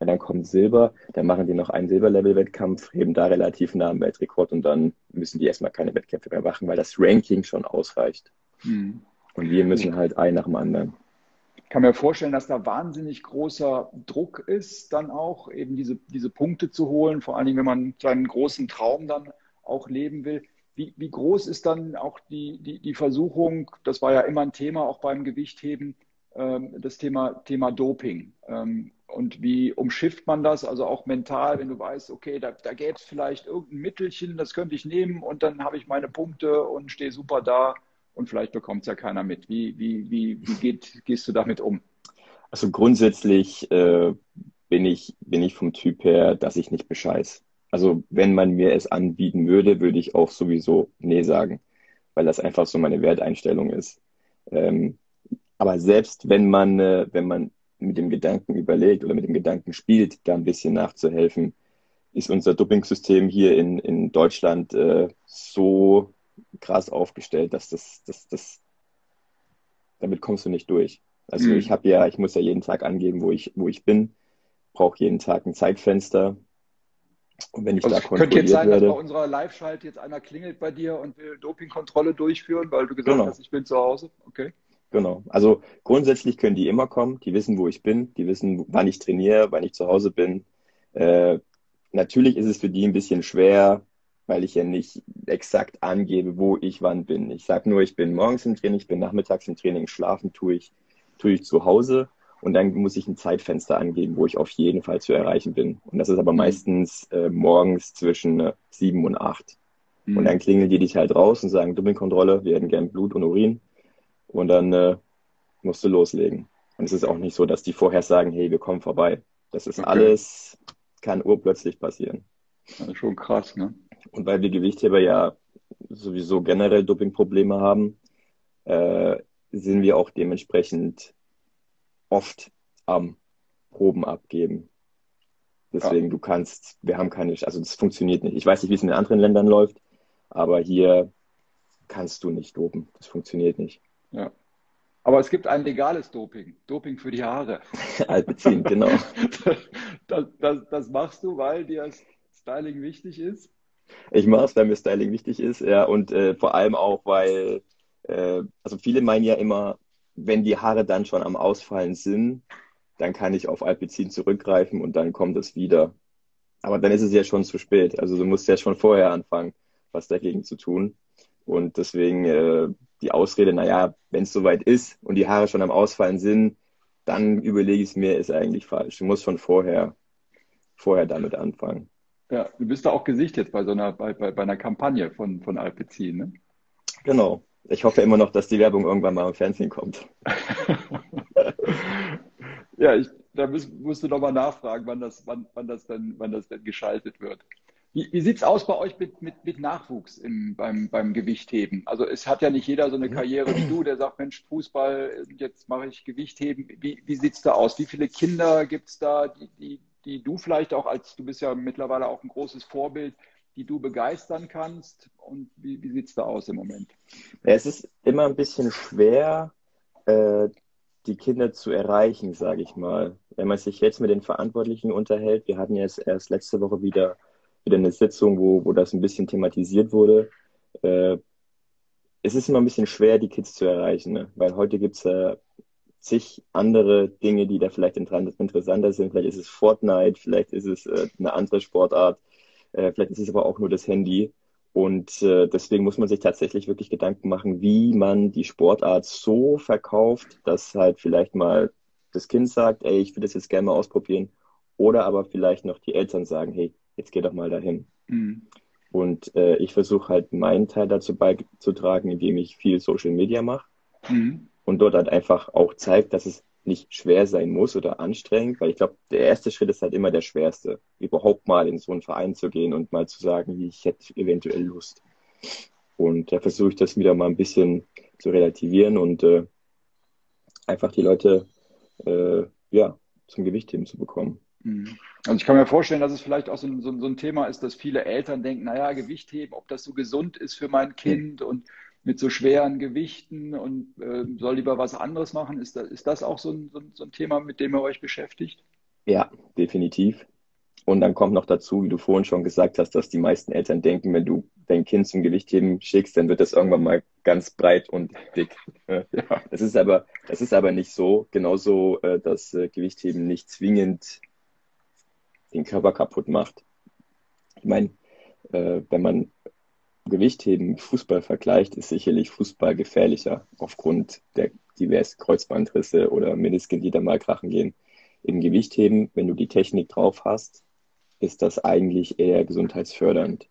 Ja, dann kommt Silber, dann machen die noch einen Silberlevel-Wettkampf, heben da relativ nah am Weltrekord und dann müssen die erstmal keine Wettkämpfe mehr machen, weil das Ranking schon ausreicht. Mhm. Und wir müssen halt ein nach dem anderen. Ich kann mir vorstellen, dass da wahnsinnig großer Druck ist, dann auch eben diese, diese Punkte zu holen, vor allen Dingen, wenn man seinen großen Traum dann auch leben will. Wie, wie groß ist dann auch die, die, die Versuchung, das war ja immer ein Thema auch beim Gewichtheben, ähm, das Thema, Thema Doping. Ähm, und wie umschifft man das? Also auch mental, wenn du weißt, okay, da, da gäbe es vielleicht irgendein Mittelchen, das könnte ich nehmen und dann habe ich meine Punkte und stehe super da und vielleicht bekommt es ja keiner mit. Wie, wie, wie, wie geht, gehst du damit um? Also grundsätzlich äh, bin, ich, bin ich vom Typ her, dass ich nicht bescheiß. Also wenn man mir es anbieten würde, würde ich auch sowieso Nee sagen, weil das einfach so meine Werteinstellung ist. Ähm, aber selbst wenn man, äh, wenn man mit dem Gedanken überlegt oder mit dem Gedanken spielt, da ein bisschen nachzuhelfen, ist unser Doping-System hier in, in Deutschland äh, so krass aufgestellt, dass das, das, das, damit kommst du nicht durch. Also mhm. ich habe ja, ich muss ja jeden Tag angeben, wo ich, wo ich bin, brauche jeden Tag ein Zeitfenster. Und wenn ich also da kontrolliert Könnte jetzt sein, werde, dass bei unserer Live-Schalt jetzt einer klingelt bei dir und will Dopingkontrolle durchführen, weil du gesagt genau. hast, ich bin zu Hause. Okay. Genau. Also grundsätzlich können die immer kommen. Die wissen, wo ich bin. Die wissen, wann ich trainiere, wann ich zu Hause bin. Äh, natürlich ist es für die ein bisschen schwer, weil ich ja nicht exakt angebe, wo ich wann bin. Ich sage nur, ich bin morgens im Training, ich bin nachmittags im Training, schlafen tue ich, tue ich zu Hause. Und dann muss ich ein Zeitfenster angeben, wo ich auf jeden Fall zu erreichen bin. Und das ist aber mhm. meistens äh, morgens zwischen äh, sieben und acht. Mhm. Und dann klingeln die dich halt raus und sagen, Dopingkontrolle, wir hätten gern Blut und Urin. Und dann äh, musst du loslegen. Und es ist auch nicht so, dass die vorher sagen, hey, wir kommen vorbei. Das ist okay. alles, kann urplötzlich passieren. Das ist schon krass, ne? Und weil wir Gewichtheber ja sowieso generell Dopingprobleme haben, äh, sind wir auch dementsprechend oft am Proben abgeben. Deswegen, ja. du kannst, wir haben keine, also das funktioniert nicht. Ich weiß nicht, wie es in den anderen Ländern läuft, aber hier kannst du nicht dopen. Das funktioniert nicht. Ja. Aber es gibt ein legales Doping, Doping für die Haare. [laughs] Alpecin, genau. [laughs] Das, das, das, machst du, weil dir Styling wichtig ist? Ich mache es, weil mir Styling wichtig ist, ja, und äh, vor allem auch, weil, äh, also viele meinen ja immer, wenn die Haare dann schon am Ausfallen sind, dann kann ich auf Alpecin zurückgreifen und dann kommt es wieder. Aber dann ist es ja schon zu spät. Also du musst ja schon vorher anfangen, was dagegen zu tun. Und deswegen äh, die Ausrede, naja, wenn es soweit ist und die Haare schon am Ausfallen sind, dann überlege ich es mir, ist eigentlich falsch. Du musst schon vorher, vorher damit anfangen. Ja, du bist da auch Gesicht jetzt bei so einer, bei, bei, bei einer Kampagne von, von Alpecin, ne? Genau. Ich hoffe immer noch, dass die Werbung irgendwann mal im Fernsehen kommt. [laughs] ja, ich, da musst, musst du nochmal nachfragen, wann das, wann, wann, das dann, wann das denn geschaltet wird. Wie, wie sieht es aus bei euch mit, mit, mit Nachwuchs im, beim, beim Gewichtheben? Also es hat ja nicht jeder so eine mhm. Karriere wie du, der sagt, Mensch, Fußball, jetzt mache ich Gewichtheben. Wie, wie sieht es da aus? Wie viele Kinder gibt es da, die, die, die du vielleicht auch als, du bist ja mittlerweile auch ein großes Vorbild, die du begeistern kannst? Und wie, wie sieht es da aus im Moment? Ja, es ist immer ein bisschen schwer, äh, die Kinder zu erreichen, sage ich mal. Wenn man sich jetzt mit den Verantwortlichen unterhält, wir hatten jetzt erst letzte Woche wieder wieder eine Sitzung, wo, wo das ein bisschen thematisiert wurde. Äh, es ist immer ein bisschen schwer, die Kids zu erreichen, ne? weil heute gibt's äh, zig andere Dinge, die da vielleicht interessanter sind. Vielleicht ist es Fortnite, vielleicht ist es äh, eine andere Sportart, äh, vielleicht ist es aber auch nur das Handy. Und äh, deswegen muss man sich tatsächlich wirklich Gedanken machen, wie man die Sportart so verkauft, dass halt vielleicht mal das Kind sagt, ey, ich will das jetzt gerne mal ausprobieren. Oder aber vielleicht noch die Eltern sagen, hey, jetzt geh doch mal dahin. Mhm. Und äh, ich versuche halt meinen Teil dazu beizutragen, indem ich viel Social Media mache mhm. und dort halt einfach auch zeigt, dass es nicht schwer sein muss oder anstrengend, weil ich glaube, der erste Schritt ist halt immer der schwerste, überhaupt mal in so einen Verein zu gehen und mal zu sagen, ich hätte eventuell Lust. Und da versuche ich das wieder mal ein bisschen zu relativieren und äh, einfach die Leute äh, ja, zum Gewichtheben zu bekommen. Mhm. Also ich kann mir vorstellen, dass es vielleicht auch so ein, so ein Thema ist, dass viele Eltern denken, naja, Gewichtheben, ob das so gesund ist für mein Kind und mit so schweren Gewichten und äh, soll lieber was anderes machen. Ist das, ist das auch so ein, so, so ein Thema, mit dem ihr euch beschäftigt? Ja, definitiv. Und dann kommt noch dazu, wie du vorhin schon gesagt hast, dass die meisten Eltern denken, wenn du dein Kind zum Gewichtheben schickst, dann wird das irgendwann mal ganz breit und dick. [laughs] Ja. Das ist aber, das ist aber nicht so. Genauso, äh, dass äh, Gewichtheben nicht zwingend den Körper kaputt macht. Ich meine, äh, wenn man Gewichtheben Fußball vergleicht, ist sicherlich Fußball gefährlicher aufgrund der diversen Kreuzbandrisse oder Menisken, die da mal krachen gehen. Im Gewichtheben, wenn du die Technik drauf hast, ist das eigentlich eher gesundheitsfördernd.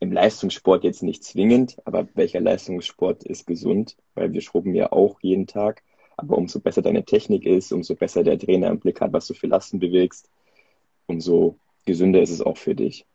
Im Leistungssport jetzt nicht zwingend, aber welcher Leistungssport ist gesund? Weil wir schrubben ja auch jeden Tag. Aber umso besser deine Technik ist, umso besser der Trainer im Blick hat, was du für Lasten bewegst, umso gesünder ist es auch für dich.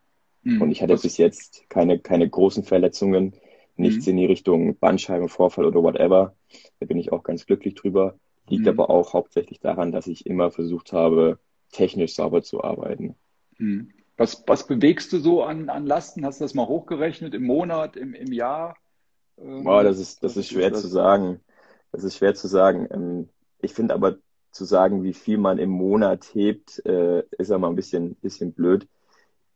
Mhm. Und ich hatte bis jetzt keine, keine großen Verletzungen, nichts mhm. in die Richtung Bandscheibenvorfall oder whatever. Da bin ich auch ganz glücklich drüber. Liegt mhm. aber auch hauptsächlich daran, dass ich immer versucht habe, technisch sauber zu arbeiten. Mhm. Was, was bewegst du so an, an Lasten? Hast du das mal hochgerechnet im Monat, im, im Jahr? Ähm, oh, das ist, das ist schwer ist das? zu sagen. Das ist schwer zu sagen. Ähm, ich finde aber zu sagen, wie viel man im Monat hebt, äh, ist ja mal ein bisschen, bisschen blöd.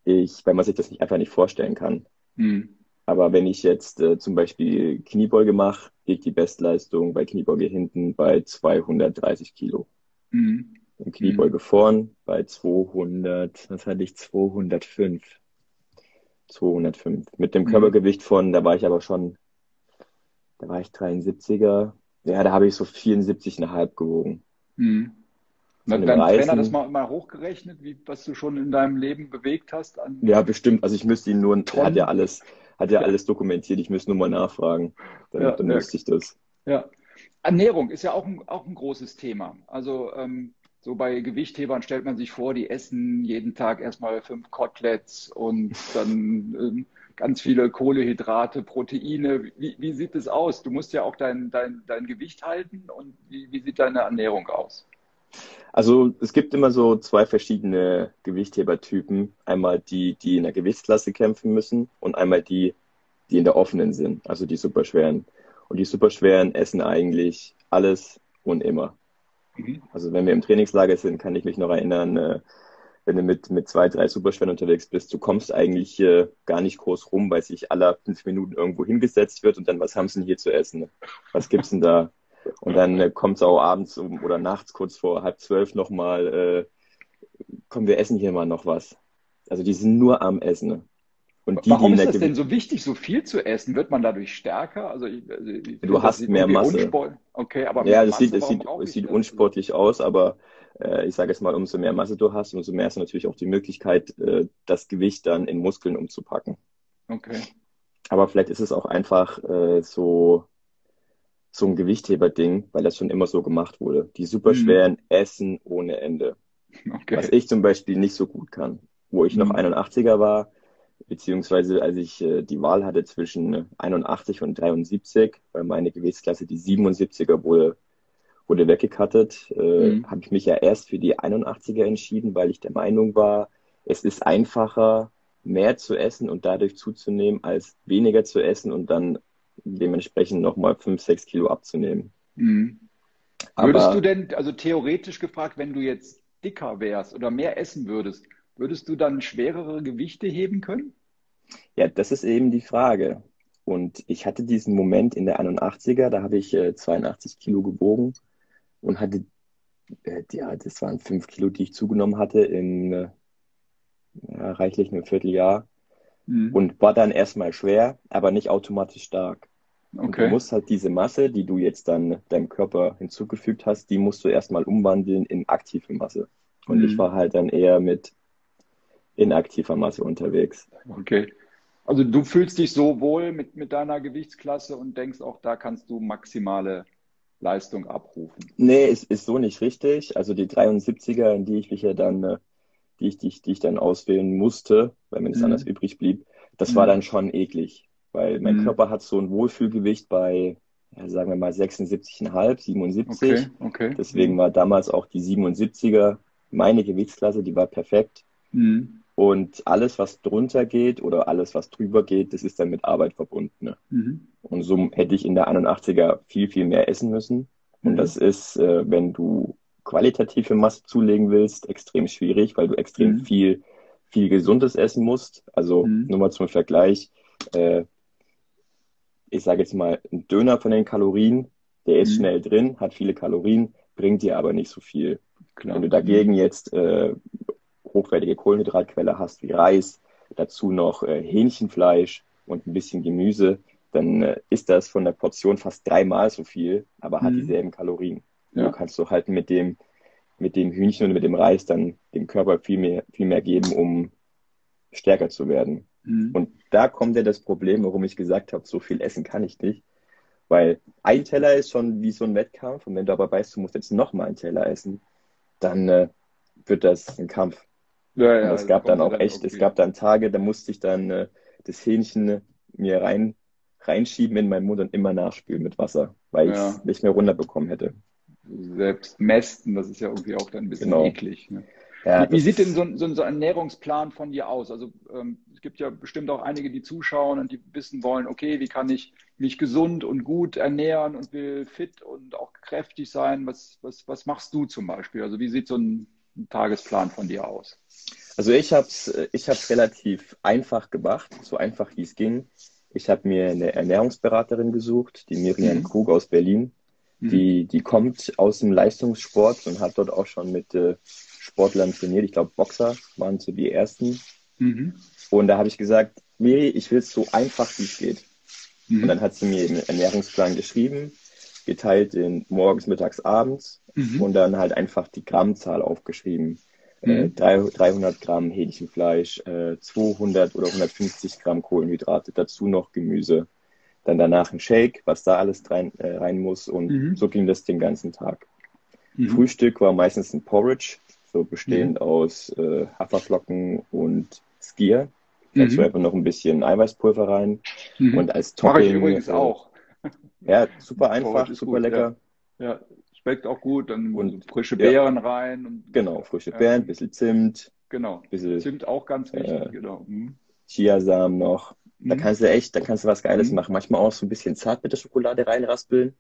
Ich, weil man sich das nicht, einfach nicht vorstellen kann. Mhm. Aber wenn ich jetzt äh, zum Beispiel Kniebeuge mache, liegt die Bestleistung bei Kniebeuge hinten bei 230 Kilo. Mhm. Im Kniebeuge mhm. vorn bei 200, was hatte ich, 205. 205. Mit dem mhm. Körpergewicht von, da war ich aber schon, da war ich 73er. Ja, da habe ich so 74,5 gewogen. Hat dein Reisen. Trainer das mal, mal hochgerechnet, wie, was du schon in deinem Leben bewegt hast? ja, bestimmt. Also ich müsste ihn nur, er hat ja alles, hat ja, ja, alles dokumentiert. Ich müsste nur mal nachfragen. Dann, ja, dann wüsste ich das. Ja. Ernährung ist ja auch ein, auch ein großes Thema. Also ähm, so bei Gewichthebern stellt man sich vor, die essen jeden Tag erstmal fünf Koteletts und dann ähm, ganz viele Kohlehydrate, Proteine. Wie, wie sieht es aus? Du musst ja auch dein, dein, dein Gewicht halten und wie, wie sieht deine Ernährung aus? Also es gibt immer so zwei verschiedene Gewichthebertypen. Einmal die, die in der Gewichtsklasse kämpfen müssen und einmal die, die in der offenen sind, also die superschweren. Und die superschweren essen eigentlich alles und immer. Mhm. Also wenn wir im Trainingslager sind, kann ich mich noch erinnern, äh, wenn du mit, mit zwei, drei Superschweren unterwegs bist, du kommst eigentlich äh, gar nicht groß rum, weil sich alle fünf Minuten irgendwo hingesetzt wird und dann, was haben sie denn hier zu essen? Was gibt's denn da? Und dann äh, kommt es auch abends um, oder nachts kurz vor halb zwölf nochmal, äh, komm, wir essen hier mal noch was. Also die sind nur am Essen. Und die, Warum die ist das denn so wichtig, so viel zu essen? Wird man dadurch stärker? Also, ich, also du hast mehr Masse. Okay, aber ja, es sieht, es sieht, es sieht unsportlich aus, aber äh, ich sage jetzt mal, umso mehr Masse du hast, umso mehr hast du natürlich auch die Möglichkeit, äh, das Gewicht dann in Muskeln umzupacken. Okay. Aber vielleicht ist es auch einfach äh, so so ein Gewichtheber-Ding, weil das schon immer so gemacht wurde. Die superschweren mhm. essen ohne Ende. Okay. Was ich zum Beispiel nicht so gut kann. Wo ich mhm. noch 81er war, beziehungsweise als ich äh, die Wahl hatte zwischen 81 und 73, weil meine Gewichtsklasse die 77er wurde, wurde weggekattet, äh, mhm. habe ich mich ja erst für die 81er entschieden, weil ich der Meinung war, es ist einfacher, mehr zu essen und dadurch zuzunehmen, als weniger zu essen und dann dementsprechend nochmal 5, 6 Kilo abzunehmen. Mhm. Würdest du denn, also theoretisch gefragt, wenn du jetzt dicker wärst oder mehr essen würdest, würdest du dann schwerere Gewichte heben können? Ja, das ist eben die Frage. Und ich hatte diesen Moment in der 81er, da habe ich äh, 82 Kilo gewogen und hatte, äh, ja, das waren 5 Kilo, die ich zugenommen hatte in äh, ja, reichlich einem Vierteljahr mhm. und war dann erstmal schwer, aber nicht automatisch stark. Okay. du musst halt diese Masse, die du jetzt dann deinem Körper hinzugefügt hast, die musst du erstmal umwandeln in aktive Masse. Und mhm. ich war halt dann eher mit inaktiver Masse unterwegs. Okay. Also du fühlst dich so wohl mit, mit deiner Gewichtsklasse und denkst auch, da kannst du maximale Leistung abrufen. Nee, ist, ist so nicht richtig. Also die 73er, in die ich mich ja dann äh, die ich, die ich, die ich dann auswählen musste, weil mir das mhm. anders übrig blieb, das mhm. war dann schon eklig. Weil mein mhm. Körper hat so ein Wohlfühlgewicht bei, ja, sagen wir mal 76,5, 77. Okay, okay. Deswegen mhm. war damals auch die 77er meine Gewichtsklasse, die war perfekt. Mhm. Und alles, was drunter geht oder alles, was drüber geht, das ist dann mit Arbeit verbunden. Ne? Mhm. Und so hätte ich in der 81er viel, viel mehr essen müssen. Und mhm. das ist, äh, wenn du qualitative Masse zulegen willst, extrem schwierig, weil du extrem mhm. viel, viel Gesundes essen musst. Also nur mal zum Vergleich, äh, ich sage jetzt mal, ein Döner von den Kalorien, der ist mhm. schnell drin, hat viele Kalorien, bringt dir aber nicht so viel. Klar. Wenn du dagegen jetzt äh, hochwertige Kohlenhydratquelle hast, wie Reis, dazu noch äh, Hähnchenfleisch und ein bisschen Gemüse, dann äh, ist das von der Portion fast dreimal so viel, aber hat mhm. dieselben Kalorien. Ja. Du kannst du halt mit dem, mit dem Hühnchen und mit dem Reis dann dem Körper viel mehr, viel mehr geben, um stärker zu werden. Mhm. Und da kommt ja das Problem, warum ich gesagt habe, so viel essen kann ich nicht. Weil ein Teller ist schon wie so ein Wettkampf und wenn du aber weißt, du musst jetzt nochmal einen Teller essen, dann äh, wird das ein Kampf. Ja, ja, es gab dann auch dann echt, es gab dann Tage, da musste ich dann äh, das Hähnchen mir rein, reinschieben in meinen Mund und immer nachspülen mit Wasser, weil ja. ich es nicht mehr runterbekommen hätte. Selbst mästen, das ist ja irgendwie auch dann ein bisschen genau. eklig. Ne? Ja, wie, sieht denn so, so, so, ein Ernährungsplan von dir aus? Also ähm, es gibt ja bestimmt auch einige, die zuschauen und die wissen wollen, okay, wie kann ich mich gesund und gut ernähren und will fit und auch kräftig sein? Was, was, was machst du zum Beispiel? Also wie sieht so ein, ein Tagesplan von dir aus? Also ich habe es ich hab's relativ einfach gemacht, so einfach wie es ging. Ich habe mir eine Ernährungsberaterin gesucht, die Miriam mhm. Krug aus Berlin. Mhm. Die, die kommt aus dem Leistungssport und hat dort auch schon mit äh, Sportlern trainiert. Ich glaube, Boxer waren so die ersten. Mhm. Und da habe ich gesagt, Miri, ich will es so einfach wie es geht. Mhm. Und dann hat sie mir einen Ernährungsplan geschrieben, geteilt in morgens, mittags, abends mhm. und dann halt einfach die Grammzahl aufgeschrieben. Äh, 300 mhm. Gramm Hähnchenfleisch, äh, 200 oder 150 Gramm Kohlenhydrate, dazu noch Gemüse. Dann danach ein Shake, was da alles rein, äh, rein muss und mhm. so ging das den ganzen Tag. Mhm. Frühstück war meistens ein Porridge, so bestehend mhm. aus äh, Haferflocken und Skier. Dazu mhm. einfach noch ein bisschen Eiweißpulver rein. Mhm. Und als Topping. Mache ich übrigens äh, auch. [laughs] Ja, super einfach, super gut, lecker. Ja. ja. schmeckt auch gut. Dann und frische Beeren ja. rein. Und, genau, frische Beeren, ein bisschen Zimt. Genau. Bisschen, Zimt auch ganz wichtig, äh, genau. Mhm. Chiasamen noch. Da mhm. kannst du echt, da kannst du was Geiles mhm. machen. Manchmal auch so ein bisschen Zartbitterschokolade reinraspeln.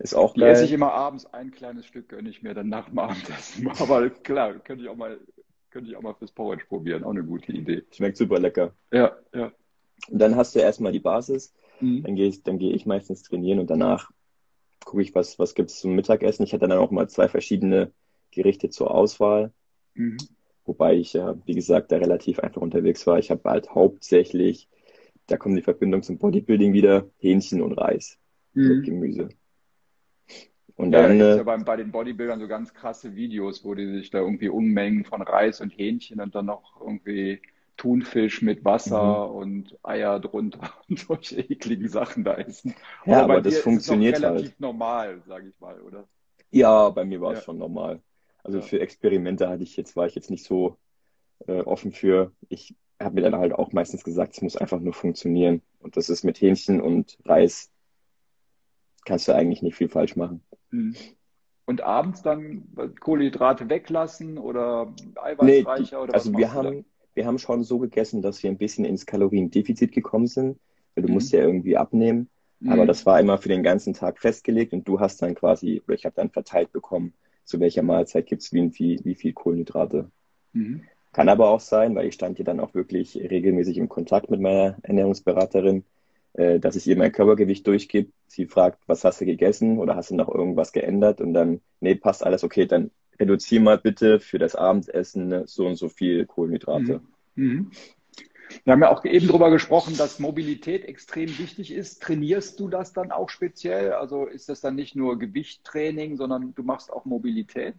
Ist auch geil. esse ich immer abends ein kleines Stück, gönne ich mir dann nach dem Abendessen. [laughs] Aber klar, könnte ich auch mal, könnte ich auch mal fürs Porridge probieren. Auch eine gute Idee. Schmeckt super lecker. Ja, ja. Und dann hast du erstmal die Basis. Mhm. Dann gehe ich, dann gehe ich meistens trainieren und danach gucke ich, was, was gibt es zum Mittagessen. Ich hatte dann auch mal zwei verschiedene Gerichte zur Auswahl. Mhm. Wobei ich ja, wie gesagt, da relativ einfach unterwegs war. Ich habe halt hauptsächlich, da kommt die Verbindung zum Bodybuilding wieder, Hähnchen und Reis mhm. mit Gemüse. Und dann, ja, da ja bei, bei den Bodybuildern so ganz krasse Videos, wo die sich da irgendwie Unmengen von Reis und Hähnchen und dann noch irgendwie Thunfisch mit Wasser mhm. und Eier drunter [laughs] und solche ekligen Sachen da essen. Ja, aber, aber das funktioniert ist relativ halt. normal, sage ich mal, oder? Ja, bei mir war es schon normal. Also ja. für Experimente hatte ich jetzt, war ich jetzt nicht so äh, offen für. Ich habe mir dann halt auch meistens gesagt, es muss einfach nur funktionieren. Und das ist mit Hähnchen und Reis kannst du eigentlich nicht viel falsch machen. Hm. Und abends dann Kohlenhydrate weglassen oder eiweißreicher nee, oder was Also wir haben, wir haben schon so gegessen, dass wir ein bisschen ins Kaloriendefizit gekommen sind, weil du mhm. musst ja irgendwie abnehmen. Mhm. Aber das war immer für den ganzen Tag festgelegt und du hast dann quasi, oder ich habe dann verteilt bekommen, zu welcher Mahlzeit gibt es wie, wie, wie viel Kohlenhydrate. Mhm. Kann aber auch sein, weil ich stand hier dann auch wirklich regelmäßig im Kontakt mit meiner Ernährungsberaterin, äh, dass ich ihr mein Körpergewicht durchgebe. Sie fragt, was hast du gegessen oder hast du noch irgendwas geändert? Und dann, nee, passt alles, okay, dann reduziere mal bitte für das Abendessen so und so viel Kohlenhydrate. Mhm. mhm. Wir haben ja auch eben darüber gesprochen, dass Mobilität extrem wichtig ist. Trainierst du das dann auch speziell? Also ist das dann nicht nur Gewichttraining, sondern du machst auch Mobilität?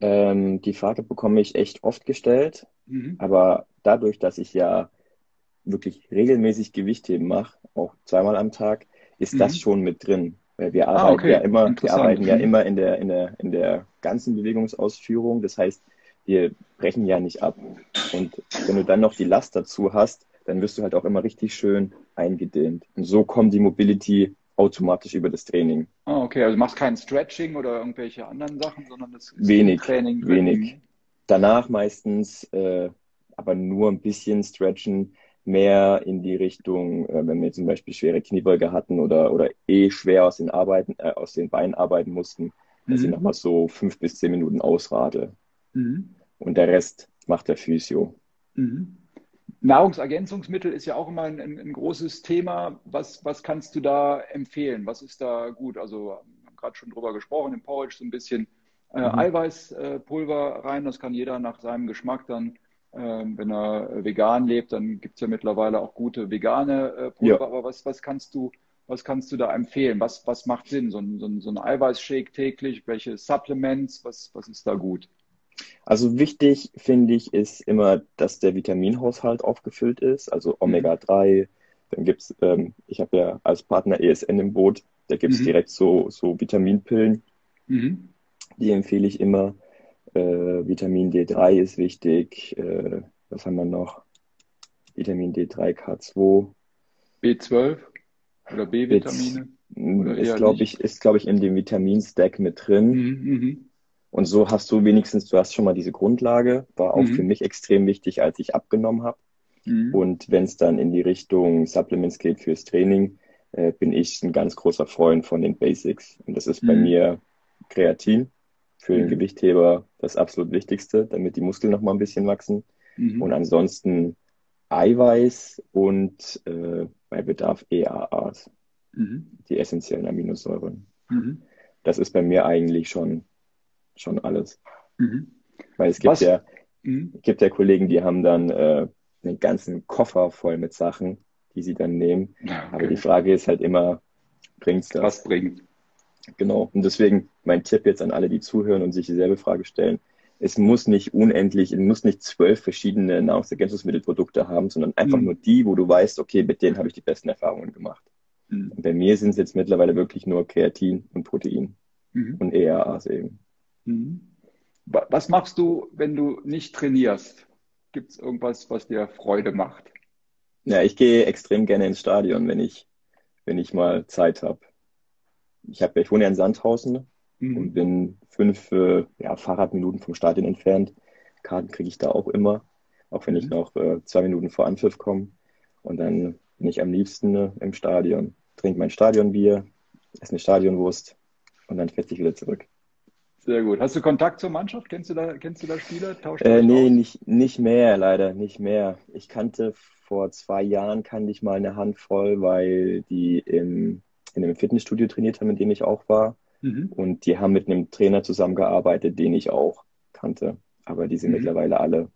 Ähm, die Frage bekomme ich echt oft gestellt. Mhm. Aber dadurch, dass ich ja wirklich regelmäßig Gewichtheben mache, auch zweimal am Tag, ist mhm. das schon mit drin. Weil wir ah, arbeiten ah, okay. ja immer, wir arbeiten ja mhm. immer in der, in der, in der ganzen Bewegungsausführung. Das heißt, wir brechen ja nicht ab. Und wenn du dann noch die Last dazu hast, dann wirst du halt auch immer richtig schön eingedehnt. Und so kommt die Mobility automatisch über das Training. Ah, okay, also du machst kein Stretching oder irgendwelche anderen Sachen, sondern das ist wenig, Training. Wenig. Danach meistens äh, aber nur ein bisschen stretchen, mehr in die Richtung, äh, wenn wir zum Beispiel schwere Kniebeuge hatten oder, oder eh schwer aus den, Arbeiten, äh, aus den Beinen arbeiten mussten, mhm. dass ich nochmal so fünf bis zehn Minuten ausrate. Mhm. Und der Rest macht der Physio. Mhm. Nahrungsergänzungsmittel ist ja auch immer ein, ein, großes Thema. Was, was kannst du da empfehlen? Was ist da gut? Also, wir haben gerade schon drüber gesprochen, im Porridge so ein bisschen äh, mhm. Eiweißpulver rein. Das kann jeder nach seinem Geschmack dann, äh, wenn er vegan lebt, dann gibt es ja mittlerweile auch gute vegane äh, Pulver. Ja. Aber was, was kannst du, was kannst du da empfehlen? Was, was macht Sinn? So ein, so ein, so ein Eiweißshake täglich? Welche Supplements? Was, was ist da gut? Also wichtig, finde ich, ist immer, dass der Vitaminhaushalt aufgefüllt ist, also Omega-3. Dann gibt es, ähm, ich habe ja als Partner ESN im Boot, da gibt es mhm. direkt so, so Vitaminpillen. Mhm. Die empfehle ich immer. Äh, Vitamin D3 ist wichtig. Äh, was haben wir noch? Vitamin D3, K2. B12 oder B-Vitamine? Ist, glaube ich, ist, glaube ich, in dem Vitaminstack mit drin. Mhm, mhm. Und so hast du wenigstens, du hast schon mal diese Grundlage, war auch mhm. für mich extrem wichtig, als ich abgenommen habe. Mhm. Und wenn es dann in die Richtung Supplements geht fürs Training, äh, bin ich ein ganz großer Freund von den Basics. Und das ist bei mhm. mir Kreatin für den mhm. Gewichtheber das absolut Wichtigste, damit die Muskeln noch mal ein bisschen wachsen. Mhm. Und ansonsten Eiweiß und äh, bei Bedarf EAAs, die essentiellen Aminosäuren. Das ist bei mir eigentlich schon schon alles. Mhm. Weil es gibt Was? ja, mhm. gibt ja Kollegen, die haben dann äh, einen ganzen Koffer voll mit Sachen, die sie dann nehmen. Okay. Aber die Frage ist halt immer, bringt's das? Was bringt? Genau. Und deswegen mein Tipp jetzt an alle, die zuhören und sich dieselbe Frage stellen. Es muss nicht unendlich, es muss nicht zwölf verschiedene Nahrungsergänzungsmittelprodukte haben, sondern einfach mhm. nur die, wo du weißt, okay, mit denen habe ich die besten Erfahrungen gemacht. Mhm. bei mir sind es jetzt mittlerweile wirklich nur Kreatin und Protein mhm. und ERAs eben. Mhm. Was machst du, wenn du nicht trainierst? Gibt es irgendwas, was dir Freude macht? Ja, ich gehe extrem gerne ins Stadion, wenn ich, wenn ich mal Zeit habe. Ich, hab, ich wohne ja in Sandhausen mhm. und bin fünf äh, ja, Fahrradminuten vom Stadion entfernt. Karten kriege ich da auch immer, auch wenn mhm. ich noch äh, zwei Minuten vor Anpfiff komme. Und dann bin ich am liebsten äh, im Stadion, trinke mein Stadionbier, esse eine Stadionwurst und dann fährt sich wieder zurück. Sehr gut. Hast du Kontakt zur Mannschaft? Kennst du da, kennst du da Spieler? Tauscht äh, nee, nicht, nicht mehr, leider, nicht mehr. Ich kannte vor zwei Jahren kannte ich mal eine Handvoll, weil die im, in einem Fitnessstudio trainiert haben, in dem ich auch war. Mhm. Und die haben mit einem Trainer zusammengearbeitet, den ich auch kannte. Aber die sind mhm. mittlerweile alle,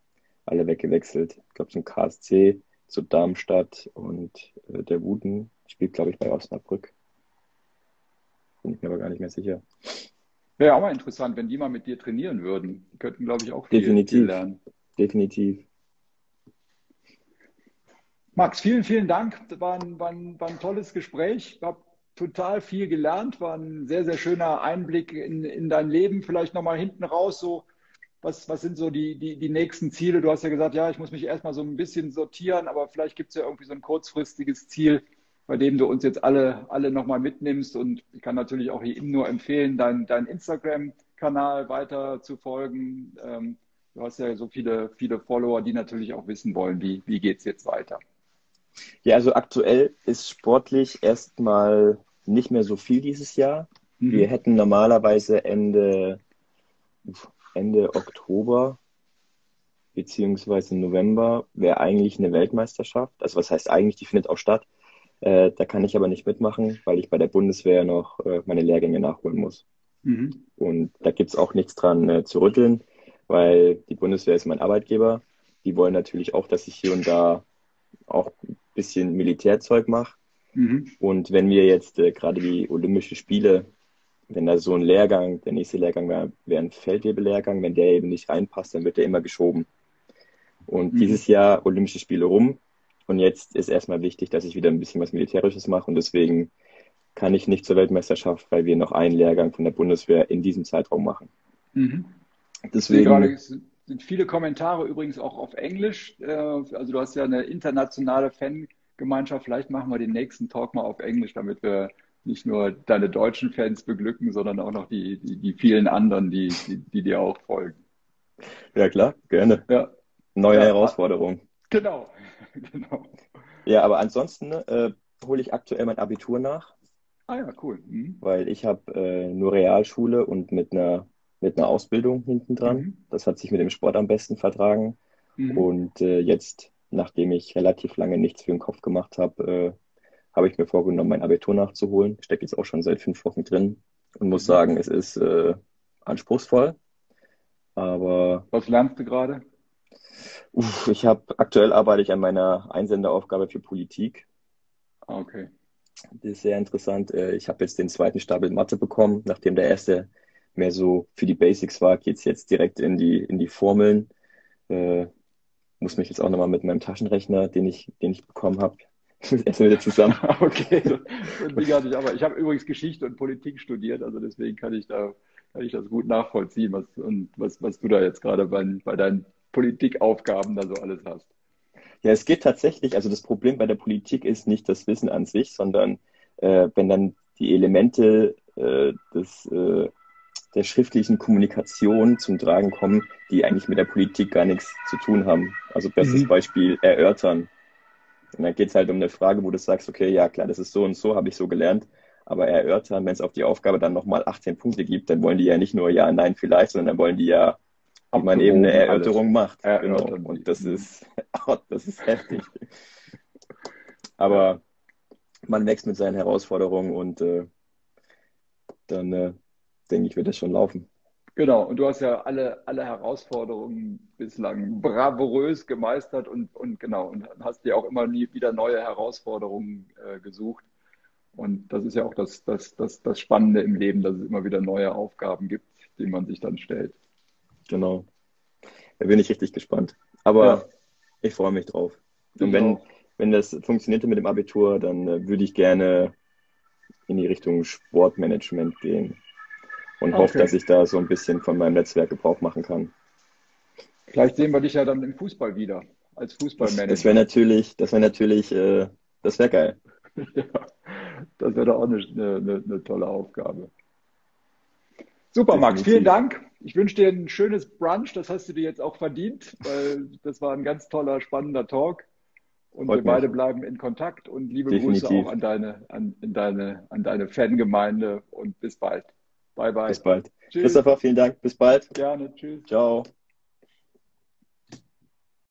alle weggewechselt. Ich glaube zum KSC, zu Darmstadt und äh, der Wuten spielt, glaube ich, bei Osnabrück. Bin ich mir aber gar nicht mehr sicher. Wäre auch mal interessant, wenn die mal mit dir trainieren würden. Die könnten, glaube ich, auch viel, Definitiv. viel lernen. Definitiv. Max, vielen, vielen Dank. War ein, war ein, war ein tolles Gespräch. Ich habe total viel gelernt. War ein sehr, sehr schöner Einblick in, in dein Leben. Vielleicht nochmal hinten raus so. Was, was sind so die, die, die nächsten Ziele? Du hast ja gesagt, ja, ich muss mich erstmal so ein bisschen sortieren, aber vielleicht gibt es ja irgendwie so ein kurzfristiges Ziel, bei dem du uns jetzt alle, alle nochmal mitnimmst. Und ich kann natürlich auch hier nur empfehlen, deinen dein Instagram-Kanal weiter zu folgen. Ähm, du hast ja so viele, viele Follower, die natürlich auch wissen wollen, wie, wie geht es jetzt weiter. Ja, also aktuell ist sportlich erstmal nicht mehr so viel dieses Jahr. Mhm. Wir hätten normalerweise Ende, Ende Oktober beziehungsweise November wäre eigentlich eine Weltmeisterschaft. Also was heißt eigentlich, die findet auch statt. Äh, da kann ich aber nicht mitmachen, weil ich bei der Bundeswehr noch äh, meine Lehrgänge nachholen muss. Mhm. Und da gibt's auch nichts dran äh, zu rütteln, weil die Bundeswehr ist mein Arbeitgeber. Die wollen natürlich auch, dass ich hier und da auch bisschen Militärzeug mache. Mhm. Und wenn wir jetzt äh, gerade die Olympische Spiele, wenn da so ein Lehrgang, der nächste Lehrgang wäre wär ein Feldwebelehrgang, wenn der eben nicht reinpasst, dann wird der immer geschoben. Und mhm. dieses Jahr Olympische Spiele rum, und jetzt ist erstmal wichtig, dass ich wieder ein bisschen was Militärisches mache und deswegen kann ich nicht zur Weltmeisterschaft, weil wir noch einen Lehrgang von der Bundeswehr in diesem Zeitraum machen. Mhm. Deswegen. Sind viele Kommentare übrigens auch auf Englisch. Äh, also du hast ja eine internationale Fangemeinschaft. Vielleicht machen wir den nächsten Talk mal auf Englisch, damit wir nicht nur deine deutschen Fans beglücken, sondern auch noch die, die, die vielen anderen, die, die, die, dir auch folgen. Ja, klar, gerne. Ja. Neue ja, Herausforderung. Genau. [laughs] genau. Ja, aber ansonsten äh, hole ich aktuell mein Abitur nach. Ah ja, cool. Mhm. Weil ich habe äh, nur Realschule und mit einer mit einer Ausbildung hinten dran. Mhm. Das hat sich mit dem Sport am besten vertragen. Mhm. Und äh, jetzt, nachdem ich relativ lange nichts für den Kopf gemacht habe, äh, habe ich mir vorgenommen, mein Abitur nachzuholen. Stecke jetzt auch schon seit fünf Wochen drin und muss mhm. sagen, es ist äh, anspruchsvoll. Aber. Was lernst du gerade? Uff, ich habe aktuell arbeite ich an meiner Einsenderaufgabe für Politik. Ah, okay. Das ist sehr interessant. Äh, ich habe jetzt den zweiten Stapel Mathe bekommen, nachdem der erste mehr so für die Basics war, geht's jetzt direkt in die, in die Formeln. Äh, muss mich jetzt auch nochmal mit meinem Taschenrechner, den ich, den ich bekommen habe, [laughs] erstmal wieder zusammen. [laughs] okay, aber. Ich habe übrigens Geschichte und Politik studiert, also deswegen kann ich da kann ich das gut nachvollziehen, was, und was, was du da jetzt gerade bei, bei deinen Politikaufgaben da so alles hast. Ja, es geht tatsächlich, also das Problem bei der Politik ist nicht das Wissen an sich, sondern äh, wenn dann die Elemente äh, des äh, der schriftlichen Kommunikation zum Tragen kommen, die eigentlich mit der Politik gar nichts zu tun haben. Also bestes mhm. Beispiel erörtern. Und dann geht es halt um eine Frage, wo du sagst, okay, ja klar, das ist so und so, habe ich so gelernt. Aber erörtern, wenn es auf die Aufgabe dann nochmal 18 Punkte gibt, dann wollen die ja nicht nur ja, nein, vielleicht, sondern dann wollen die ja, wie man eben eine Erörterung macht. Genau. Und das ist, [laughs] oh, das ist heftig. Aber man wächst mit seinen Herausforderungen und äh, dann äh, denke ich, wird das schon laufen. Genau, und du hast ja alle, alle Herausforderungen bislang bravourös gemeistert und, und genau, und hast dir auch immer nie wieder neue Herausforderungen äh, gesucht. Und das ist ja auch das, das, das, das Spannende im Leben, dass es immer wieder neue Aufgaben gibt, die man sich dann stellt. Genau. Da bin ich richtig gespannt. Aber ja. ich freue mich drauf. Und wenn, wenn das funktionierte mit dem Abitur, dann äh, würde ich gerne in die Richtung Sportmanagement gehen und okay. hoffe, dass ich da so ein bisschen von meinem Netzwerk Gebrauch machen kann. Vielleicht sehen wir dich ja dann im Fußball wieder, als Fußballmanager. Das, das wäre natürlich, das wäre natürlich, äh, das wäre geil. [laughs] ja, das wäre doch auch eine, eine, eine, tolle Aufgabe. Super, Max, vielen Dank. Ich wünsche dir ein schönes Brunch, das hast du dir jetzt auch verdient, weil das war ein ganz toller, spannender Talk. Und Freut wir beide bleiben in Kontakt und liebe Definitiv. Grüße auch an deine, an, deine, an deine Fangemeinde und bis bald. Bye, bye. Bis bald. Tschüss. Christopher, vielen Dank. Bis bald. Gerne. Tschüss. Ciao.